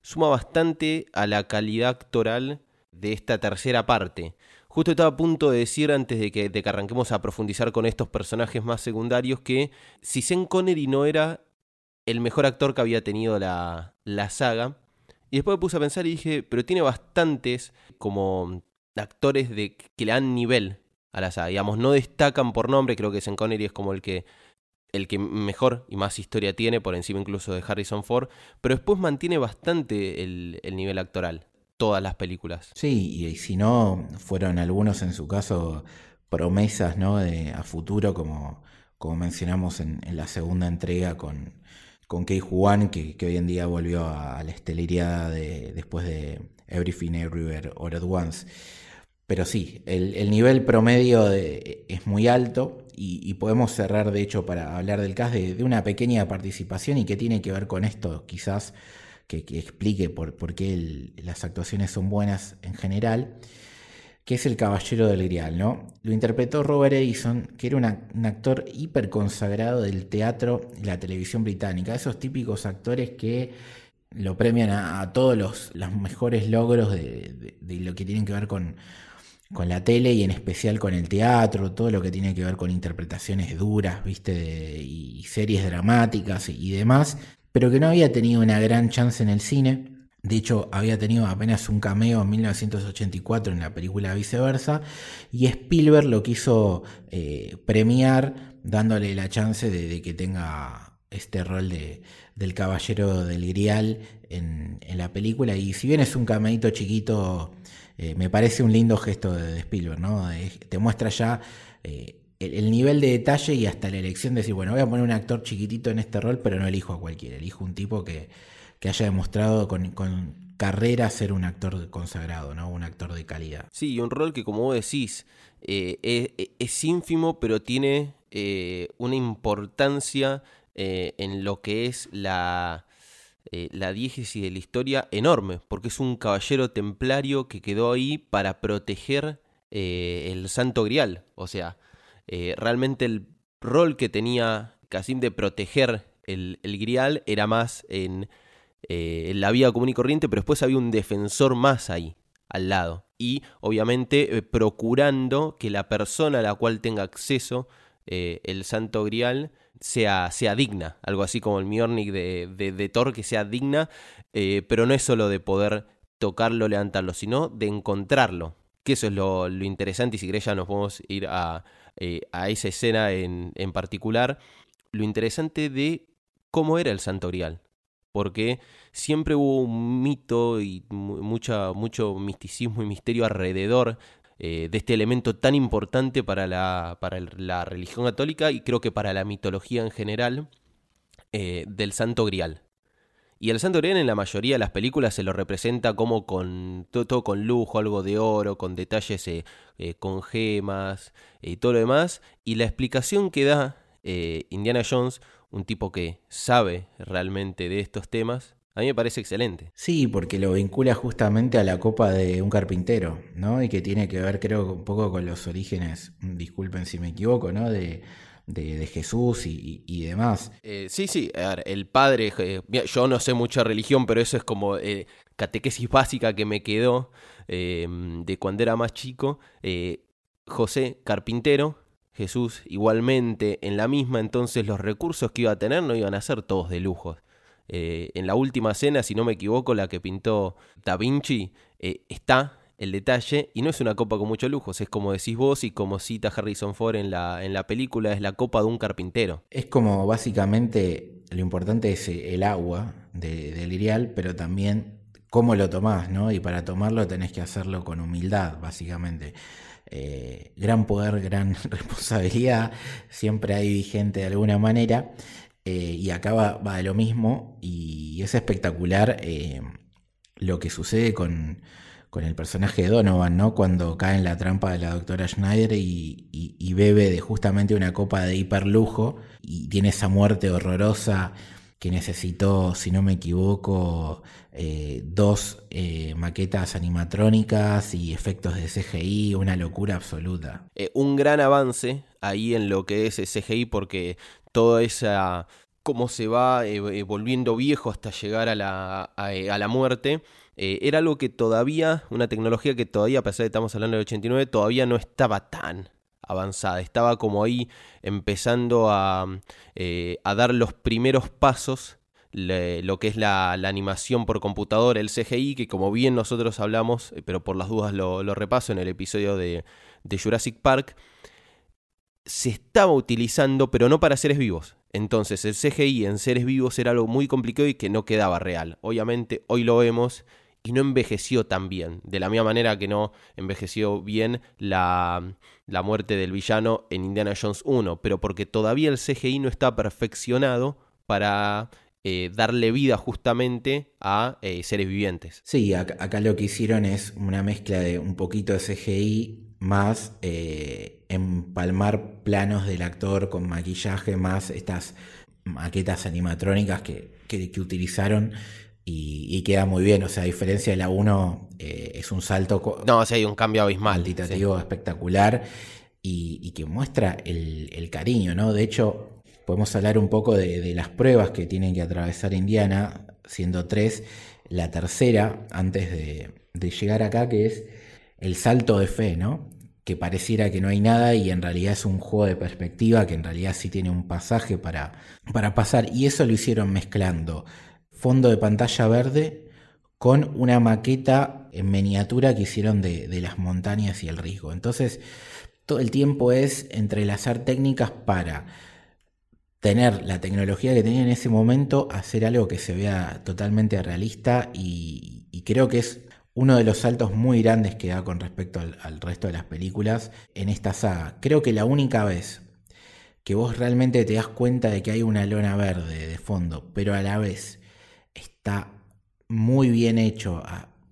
suma bastante a la calidad actoral de esta tercera parte. Justo estaba a punto de decir antes de que, de que arranquemos a profundizar con estos personajes más secundarios que si Sean Connery no era el mejor actor que había tenido la, la saga, y después me puse a pensar y dije, pero tiene bastantes como actores de, que le dan nivel a la saga. Digamos, no destacan por nombre, creo que Sean Connery es como el que, el que mejor y más historia tiene, por encima incluso de Harrison Ford, pero después mantiene bastante el, el nivel actoral todas las películas. Sí, y, si no, fueron algunos en su caso promesas ¿no? de, a futuro, como, como mencionamos en, la segunda entrega con, con Kei Juan, que, hoy en día volvió a, la estelaridad de, después de Everything Everywhere All at Once. Pero sí, el, nivel promedio es muy alto y, podemos cerrar, de hecho, para hablar del cast de, de, una pequeña participación y que tiene que ver con esto, quizás que, explique por, por qué las actuaciones son buenas en general, que es el Caballero del Grial, ¿no? Lo interpretó Robert Edison, que era un actor hiper consagrado del teatro y la televisión británica, esos típicos actores que lo premian a, todos los, mejores logros de, lo que tienen que ver con, con la tele y en especial con el teatro, todo lo que tiene que ver con interpretaciones duras, viste, y series dramáticas y demás pero que no había tenido una gran chance en el cine. De hecho, había tenido apenas un cameo en 1984 en la película Viceversa, y Spielberg lo quiso eh, premiar dándole la chance de, que tenga este rol de, del caballero del Grial en, la película. Y si bien es un cameito chiquito, eh, me parece un lindo gesto de, Spielberg, ¿no? te muestra ya eh, el, nivel de detalle y hasta la elección de decir, bueno, voy a poner un actor chiquitito en este rol, pero no elijo a cualquiera, elijo un tipo que, haya demostrado con, carrera ser un actor consagrado, ¿no? Un actor de calidad. Sí, y un rol que, como vos decís, eh, es, ínfimo, pero tiene eh, una importancia eh, en lo que es la, la diégesis de la historia enorme, porque es un caballero templario que quedó ahí para proteger el Santo Grial. O sea, eh, realmente el rol que tenía Casim de proteger el, grial era más en, eh, en, la vida común y corriente, pero después había un defensor más ahí, al lado. Y obviamente eh, procurando que la persona a la cual tenga acceso el santo grial sea, sea, digna, algo así como el Mjolnir de, de, Thor, que sea digna, pero no es solo de poder tocarlo, levantarlo, sino de encontrarlo, que eso es lo, lo interesante y si querés ya nos podemos ir a, eh, a esa escena en, en, particular, lo interesante de cómo era el Santo Grial. Porque siempre hubo un mito y mucha, mucho misticismo y misterio alrededor eh, de este elemento tan importante para la, para la religión católica y creo que para la mitología en general eh, del Santo Grial. Y el Santo en la mayoría de las películas se lo representa como con todo, con lujo, algo de oro, con detalles eh, eh, con gemas y todo lo demás. Y la explicación que da eh, Indiana Jones, un tipo que sabe realmente de estos temas, a mí me parece excelente. Sí, porque lo vincula justamente a la copa de un carpintero, ¿no? Y que tiene que ver, creo, un poco con los orígenes, disculpen si me equivoco, ¿no? De de, Jesús y, demás. Eh, sí, sí, a ver, el padre, eh, yo no sé mucha religión, pero eso es como, eh, catequesis básica que me quedó em, de cuando era más chico. José Carpintero, Jesús igualmente en la misma, entonces los recursos que iba a tener no iban a ser todos de lujo. Eh, en la última cena, si no me equivoco, la que pintó Da Vinci, está el detalle, y no es una copa con muchos lujos, es como decís vos y como cita Harrison Ford en la, en la película, es la copa de un carpintero. Es como básicamente lo importante es el agua del irial, pero también cómo lo tomás, ¿no? Y para tomarlo tenés que hacerlo con humildad, básicamente. Eh, gran poder, gran *laughs* responsabilidad, siempre hay vigente de alguna manera. Eh, y acá va, de lo mismo y es espectacular eh, lo que sucede con, el personaje de Donovan, ¿no? Cuando cae en la trampa de la doctora Schneider y, bebe de justamente una copa de hiperlujo y tiene esa muerte horrorosa que necesitó, si no me equivoco, eh, dos maquetas animatrónicas y efectos de CGI, una locura absoluta. un gran avance ahí en lo que es CGI porque toda esa cómo se va eh, eh, volviendo viejo hasta llegar a la, a, eh, la muerte, era algo que todavía, una tecnología que todavía, a pesar de que estamos hablando del 89, todavía no estaba tan avanzada, estaba como ahí empezando a, a dar los primeros pasos lo que es la, animación por computadora, el CGI, que como bien nosotros hablamos, pero por las dudas lo, lo repaso en el episodio de, de Jurassic Park, se estaba utilizando, pero no para seres vivos. Entonces el CGI en seres vivos era algo muy complicado y que no quedaba real. Obviamente hoy lo vemos y no envejeció tan bien. De la misma manera que no envejeció bien la, la muerte del villano en Indiana Jones 1, pero porque todavía el CGI no está perfeccionado para eh, darle vida justamente a eh, seres vivientes. Sí, acá, lo que hicieron es una mezcla de un poquito de CGI más eh, empalmar planos del actor con maquillaje, más estas maquetas animatrónicas que, que, utilizaron y, queda muy bien. O sea, a diferencia de la 1, eh, es un salto. No, sea, hay un cambio abismal. Cuantitativo espectacular y, que muestra el, cariño, ¿no? De hecho, podemos hablar un poco de, las pruebas que tienen que atravesar Indiana, siendo tres. La tercera, antes de, de llegar acá, que es el salto de fe, ¿no? Que pareciera que no hay nada y en realidad es un juego de perspectiva que en realidad sí tiene un pasaje para, para pasar. Y eso lo hicieron mezclando fondo de pantalla verde con una maqueta en miniatura que hicieron de, las montañas y el riesgo. Entonces, todo el tiempo es entrelazar técnicas para tener la tecnología que tenía en ese momento, hacer algo que se vea totalmente realista y creo que es uno de los saltos muy grandes que da con respecto al, resto de las películas en esta saga. Creo que la única vez que vos realmente te das cuenta de que hay una lona verde de fondo, pero a la vez está muy bien hecho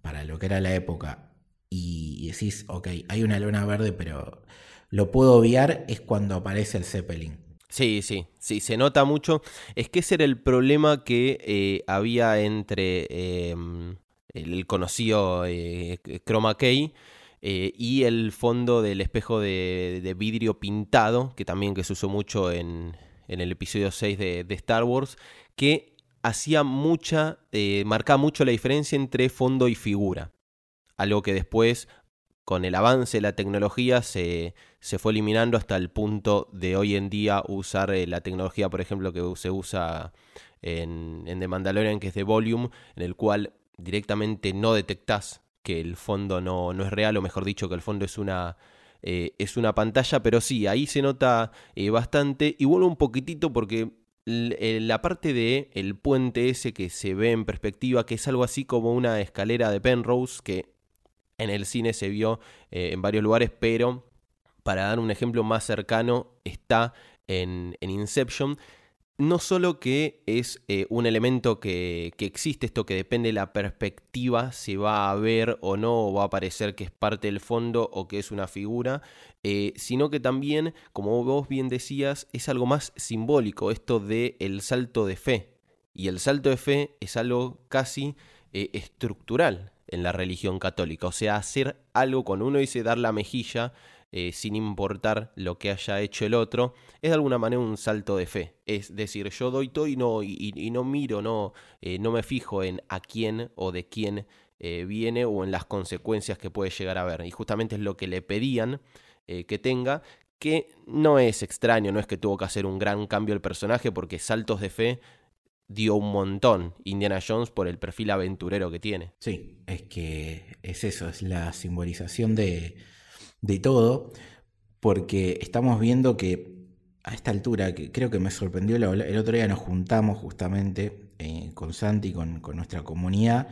para lo que era la época y decís, ok, hay una lona verde, pero lo puedo obviar, es cuando aparece el Zeppelin. Sí, sí, sí, se nota mucho. Es que ese era el problema que eh, había entre em, el conocido eh, chroma key, eh, y el fondo del espejo de, vidrio pintado, que también que se usó mucho en, el episodio 6 de, Star Wars, que hacía mucha, eh, marcaba mucho la diferencia entre fondo y figura. Algo que después, con el avance de la tecnología, se, se fue eliminando hasta el punto de hoy en día usar la tecnología, por ejemplo, que se usa en, en The Mandalorian, que es de Volume, en el cual directamente no detectás que el fondo no, no es real, o mejor dicho, que el fondo es una, eh, es una pantalla, pero sí, ahí se nota eh, bastante. Y vuelvo un poquitito porque eh, la parte de el puente ese que se ve en perspectiva, que es algo así como una escalera de Penrose, que en el cine se vio en varios lugares, pero para dar un ejemplo más cercano, está en, en Inception no solo que es eh, un elemento que, existe, esto que depende de la perspectiva, se va a ver o no, o va a parecer que es parte del fondo o que es una figura, eh, sino que también, como vos bien decías, es algo más simbólico, esto de el salto de fe. Y el salto de fe es algo casi eh, estructural en la religión católica, o sea, hacer algo, cuando uno dice dar la mejilla, eh, sin importar lo que haya hecho el otro, es de alguna manera un salto de fe. Es decir, yo doy todo y no, y, no miro, no, eh, no me fijo en a quién o de quién eh, viene o en las consecuencias que puede llegar a ver. Y justamente es lo que le pedían que tenga, que no es extraño, no es que tuvo que hacer un gran cambio el personaje, porque saltos de fe dio un montón Indiana Jones por el perfil aventurero que tiene. Sí, es que es eso, es la simbolización de, de todo, porque estamos viendo que a esta altura, que creo que me sorprendió, el otro día nos juntamos justamente eh, con Santi, con, con, nuestra comunidad,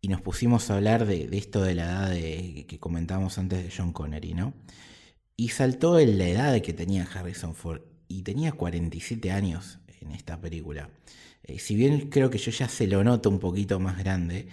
y nos pusimos a hablar de, esto de la edad de, que comentábamos antes de John Connery, ¿no? Y saltó en la edad que tenía Harrison Ford, y tenía 47 años en esta película. Eh, si bien creo que yo ya se lo noto un poquito más grande,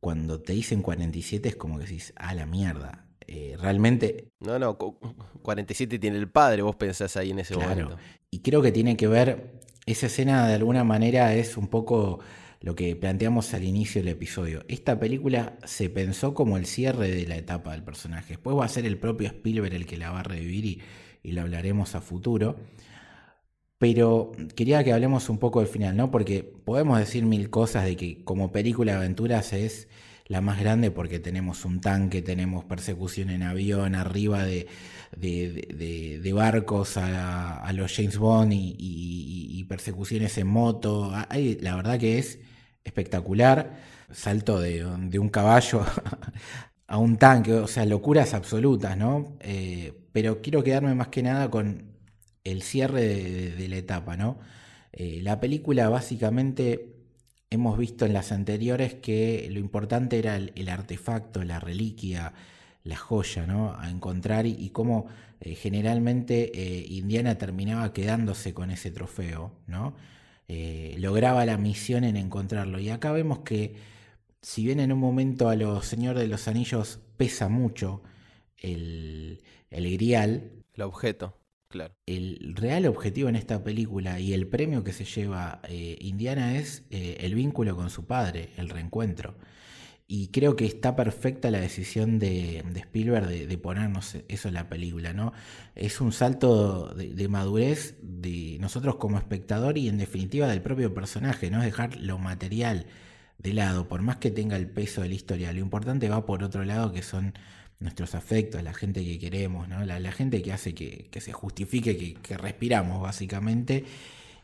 cuando te dicen 47 es como que decís, a la mierda. Eh, realmente... No, no, 47 *laughs* tiene el padre, vos pensás ahí en ese momento. Y creo que tiene que ver, esa escena de alguna manera es un poco lo que planteamos al inicio del episodio. Esta película se pensó como el cierre de la etapa del personaje. Después va a ser el propio Spielberg el que la va a revivir y, y lo hablaremos a futuro. Pero quería que hablemos un poco del final, ¿no? Porque podemos decir mil cosas de que como película de aventuras es la más grande porque tenemos un tanque, tenemos persecución en avión, arriba de, de, barcos a, los James Bond y, persecuciones en moto. la verdad que es espectacular. Salto de, un caballo *laughs* a un tanque, o sea, locuras absolutas, ¿no? Eh, pero quiero quedarme más que nada con el cierre de, la etapa, ¿no? Eh, la película básicamente hemos visto en las anteriores que lo importante era el, artefacto, la reliquia, la joya, ¿no? A encontrar y, cómo eh, generalmente eh, Indiana terminaba quedándose con ese trofeo, ¿no? lograba la misión en encontrarlo. Y acá vemos que, si bien en un momento a los Señor de los Anillos pesa mucho el, el grial, el objeto. El real objetivo en esta película y el premio que se lleva eh, Indiana es eh, el vínculo con su padre, el reencuentro. Y creo que está perfecta la decisión de, Spielberg de, ponernos eso en la película, ¿no? Es un salto de, madurez de nosotros como espectador y en definitiva del propio personaje, no es dejar lo material de lado, por más que tenga el peso de la historia. Lo importante va por otro lado que son nuestros afectos, la gente que queremos, ¿no? la, gente que hace que, se justifique que, respiramos, básicamente.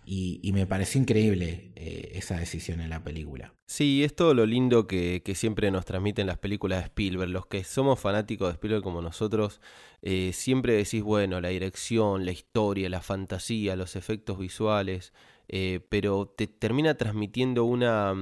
Y, me pareció increíble eh, esa decisión en la película. Sí, es todo lo lindo que, siempre nos transmiten las películas de Spielberg. Los que somos fanáticos de Spielberg como nosotros, eh, siempre decís, bueno, la dirección, la historia, la fantasía, los efectos visuales, eh, pero te termina transmitiendo una,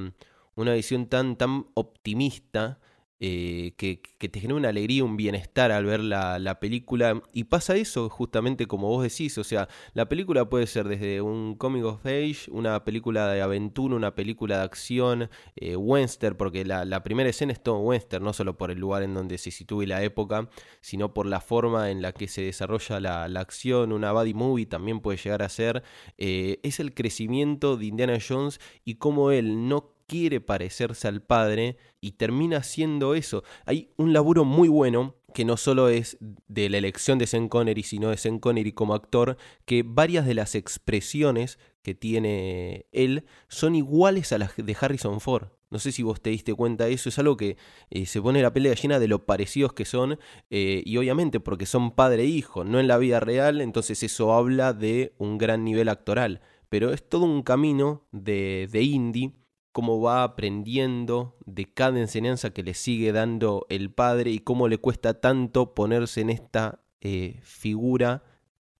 una visión tan, tan optimista eh, que, te genera una alegría, un bienestar al ver la, película. Y pasa eso justamente como vos decís, o sea, la película puede ser desde un comic of age, una película de aventura, una película de acción, eh, western, porque la, primera escena es todo western, no solo por el lugar en donde se sitúa y la época, sino por la forma en la que se desarrolla la, acción, una body movie también puede llegar a ser. Eh, es el crecimiento de Indiana Jones y cómo él no quiere parecerse al padre y termina siendo eso. Hay un laburo muy bueno que no solo es de la elección de Sean Connery, sino de Sean Connery como actor, que varias de las expresiones que tiene él son iguales a las de Harrison Ford. No sé si vos te diste cuenta de eso, es algo que eh, se pone la pelea llena de lo parecidos que son, eh, y obviamente porque son padre e hijo, no en la vida real, entonces eso habla de un gran nivel actoral. Pero es todo un camino de, de indie cómo va aprendiendo de cada enseñanza que le sigue dando el padre y cómo le cuesta tanto ponerse en esta eh, figura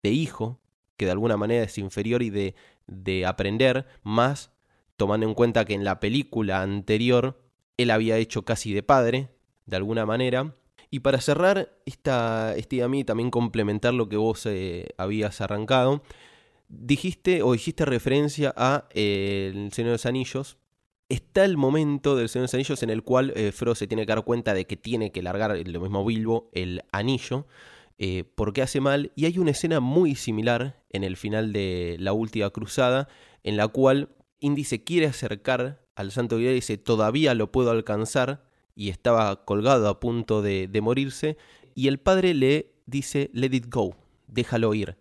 de hijo, que de alguna manera es inferior y de, de aprender, más tomando en cuenta que en la película anterior él había hecho casi de padre, de alguna manera. Y para cerrar esta, este a mí también complementar lo que vos eh, habías arrancado, dijiste o dijiste referencia a eh, El Señor de los Anillos, está el momento del Señor de los Anillos en el cual eh, Frodo se tiene que dar cuenta de que tiene que largar, lo mismo Bilbo, el anillo, eh, porque hace mal, y hay una escena muy similar en el final de la última cruzada, en la cual Indy se quiere acercar al Santo Grial y dice, todavía lo puedo alcanzar, y estaba colgado a punto de, morirse, y el padre le dice Let it go, déjalo ir.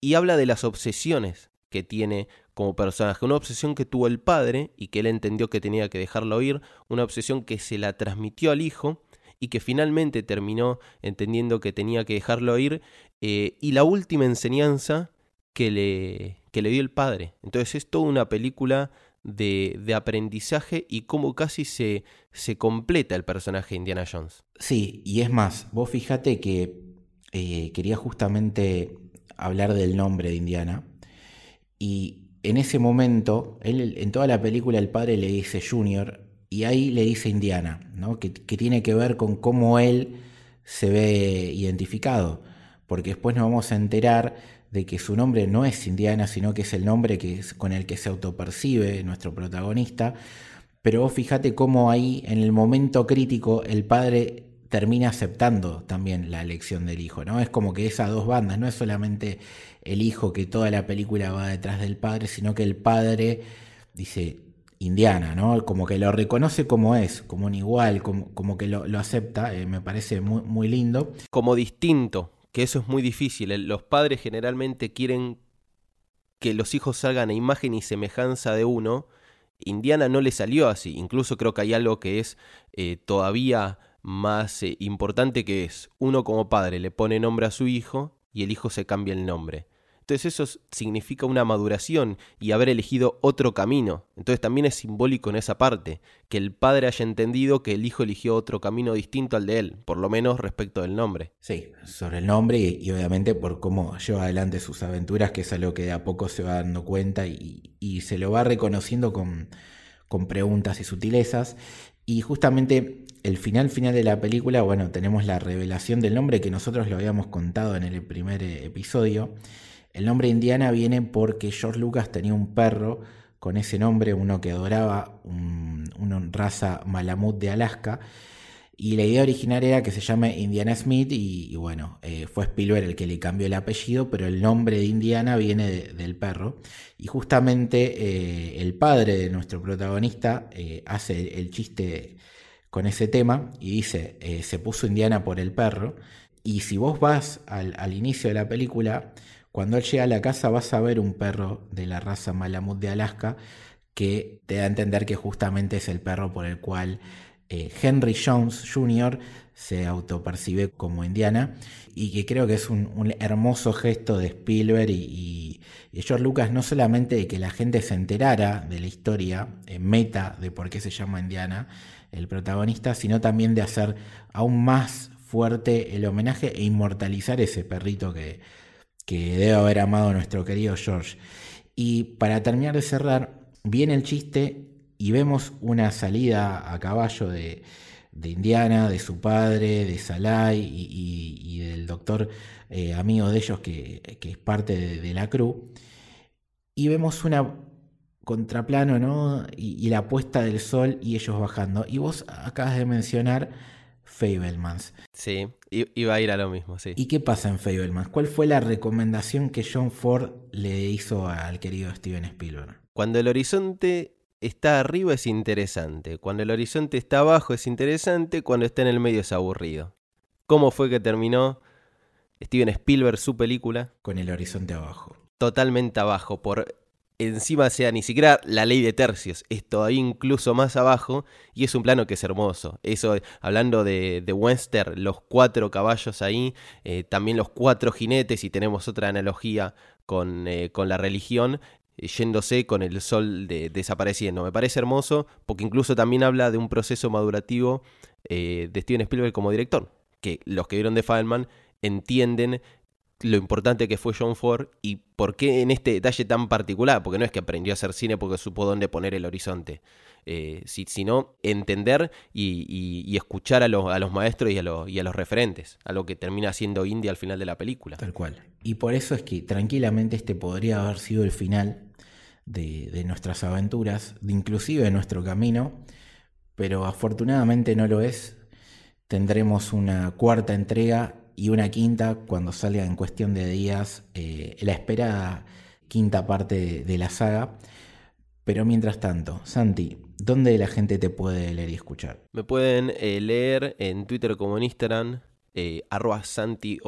Y habla de las obsesiones que tiene como personaje, una obsesión que tuvo el padre y que él entendió que tenía que dejarlo ir, una obsesión que se la transmitió al hijo y que finalmente terminó entendiendo que tenía que dejarlo ir, eh, y la última enseñanza que le, que le dio el padre. Entonces es toda una película de, de, aprendizaje y cómo casi se, se completa el personaje de Indiana Jones. Sí, y es más, vos fíjate que eh, quería justamente hablar del nombre de Indiana y en ese momento, él, en toda la película el padre le dice Junior y ahí le dice Indiana, ¿no? que, tiene que ver con cómo él se ve identificado, porque después nos vamos a enterar de que su nombre no es Indiana, sino que es el nombre que es, con el que se autopercibe nuestro protagonista. Pero vos fíjate cómo ahí, en el momento crítico, el padre termina aceptando también la elección del hijo, ¿no? Es como que esas dos bandas, no es solamente el hijo que toda la película va detrás del padre, sino que el padre dice Indiana, ¿no? Como que lo reconoce como es, como un igual, como, como que lo, acepta, eh, me parece muy, muy lindo. Como distinto, que eso es muy difícil. Los padres generalmente quieren que los hijos salgan a imagen y semejanza de uno. Indiana no le salió así. Incluso creo que hay algo que es eh, todavía más eh, importante que es uno como padre le pone nombre a su hijo y el hijo se cambia el nombre. Entonces eso significa una maduración y haber elegido otro camino. Entonces también es simbólico en esa parte, que el padre haya entendido que el hijo eligió otro camino distinto al de él, por lo menos respecto del nombre. Sí, sobre el nombre y, obviamente por cómo lleva adelante sus aventuras, que es algo que de a poco se va dando cuenta y, se lo va reconociendo con, con preguntas y sutilezas. Y justamente el final final de la película, bueno, tenemos la revelación del nombre que nosotros lo habíamos contado en el primer eh, episodio. El nombre Indiana viene porque George Lucas tenía un perro con ese nombre, uno que adoraba, una raza malamut de Alaska. Y la idea original era que se llame Indiana Smith y, bueno, eh, fue Spielberg el que le cambió el apellido, pero el nombre de Indiana viene del perro. Y justamente eh, el padre de nuestro protagonista hace el, chiste con ese tema y dice, se puso Indiana por el perro. Y si vos vas al, inicio de la película, cuando él llega a la casa vas a ver un perro de la raza Malamut de Alaska que te da a entender que justamente es el perro por el cual eh, Henry Jones Jr. se autopercibe como indiana y que creo que es un, hermoso gesto de Spielberg y, George Lucas no solamente de que la gente se enterara de la historia en meta de por qué se llama Indiana el protagonista, sino también de hacer aún más fuerte el homenaje e inmortalizar ese perrito que, que debe haber amado nuestro querido George. Y para terminar de cerrar, viene el chiste y vemos una salida a caballo de, Indiana, de su padre, de Salai y, del doctor eh, amigo de ellos que, es parte de, la crew. Y vemos una contraplano, ¿no? Y, y, la puesta del sol y ellos bajando. Y vos acabas de mencionar Fablemans. Sí, iba a ir a lo mismo, sí. ¿Y qué pasa en Fablemans? ¿Cuál fue la recomendación que John Ford le hizo al querido Steven Spielberg? Cuando el horizonte está arriba es interesante, cuando el horizonte está abajo es interesante, cuando está en el medio es aburrido. ¿Cómo fue que terminó Steven Spielberg su película? Con el horizonte abajo. Totalmente abajo, por encima sea ni siquiera la ley de tercios, es todavía incluso más abajo y es un plano que es hermoso. Eso, hablando de, de Webster, los cuatro caballos ahí, eh, también los cuatro jinetes y tenemos otra analogía con, eh, con la religión, eh, yéndose con el sol desapareciendo. Me parece hermoso porque incluso también habla de un proceso madurativo de Steven Spielberg como director, que los que vieron de Feynman entienden lo importante que fue John Ford y por qué en este detalle tan particular, porque no es que aprendió a hacer cine porque supo dónde poner el horizonte, eh, sino entender y, escuchar a, los, a los maestros y a, los, y a los referentes, a lo que termina siendo India al final de la película. Tal cual. Y por eso es que tranquilamente este podría haber sido el final de, de nuestras aventuras, de inclusive de nuestro camino, pero afortunadamente no lo es. Tendremos una cuarta entrega y una quinta cuando salga en cuestión de días eh, la espera quinta parte de, la saga. Pero mientras tanto, Santi, ¿dónde la gente te puede leer y escuchar? Me pueden eh, leer en Twitter como en Instagram, eh, arroba Santi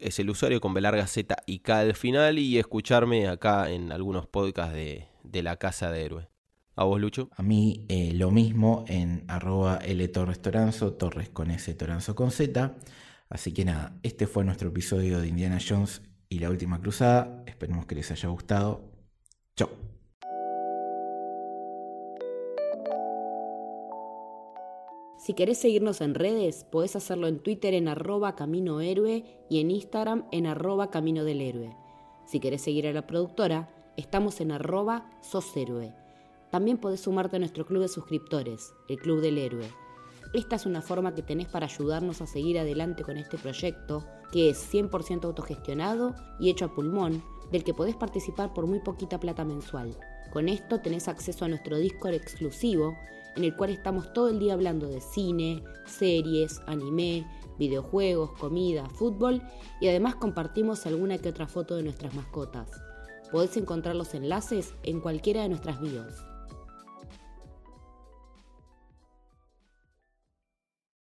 es el usuario con B larga Z y K al final y escucharme acá en algunos podcasts de, la Casa de Héroe. ¿A vos, Lucho? A mí eh, lo mismo en arroba L Torres Toranzo, Torres con S, Toranzo con Z. Así que nada, este fue nuestro episodio de Indiana Jones y la última cruzada. Esperemos que les haya gustado. Chau. Si querés seguirnos en redes, podés hacerlo en Twitter en arroba Camino Héroe y en Instagram en arroba Camino del Héroe. Si querés seguir a la productora, estamos en arroba Sos Héroe. También podés sumarte a nuestro club de suscriptores, el Club del Héroe. Esta es una forma que tenés para ayudarnos a seguir adelante con este proyecto, que es 100% autogestionado y hecho a pulmón, del que podés participar por muy poquita plata mensual. Con esto tenés acceso a nuestro Discord exclusivo en el cual estamos todo el día hablando de cine, series, anime, videojuegos, comida, fútbol y además compartimos alguna que otra foto de nuestras mascotas. Podés encontrar los enlaces en cualquiera de nuestras bios.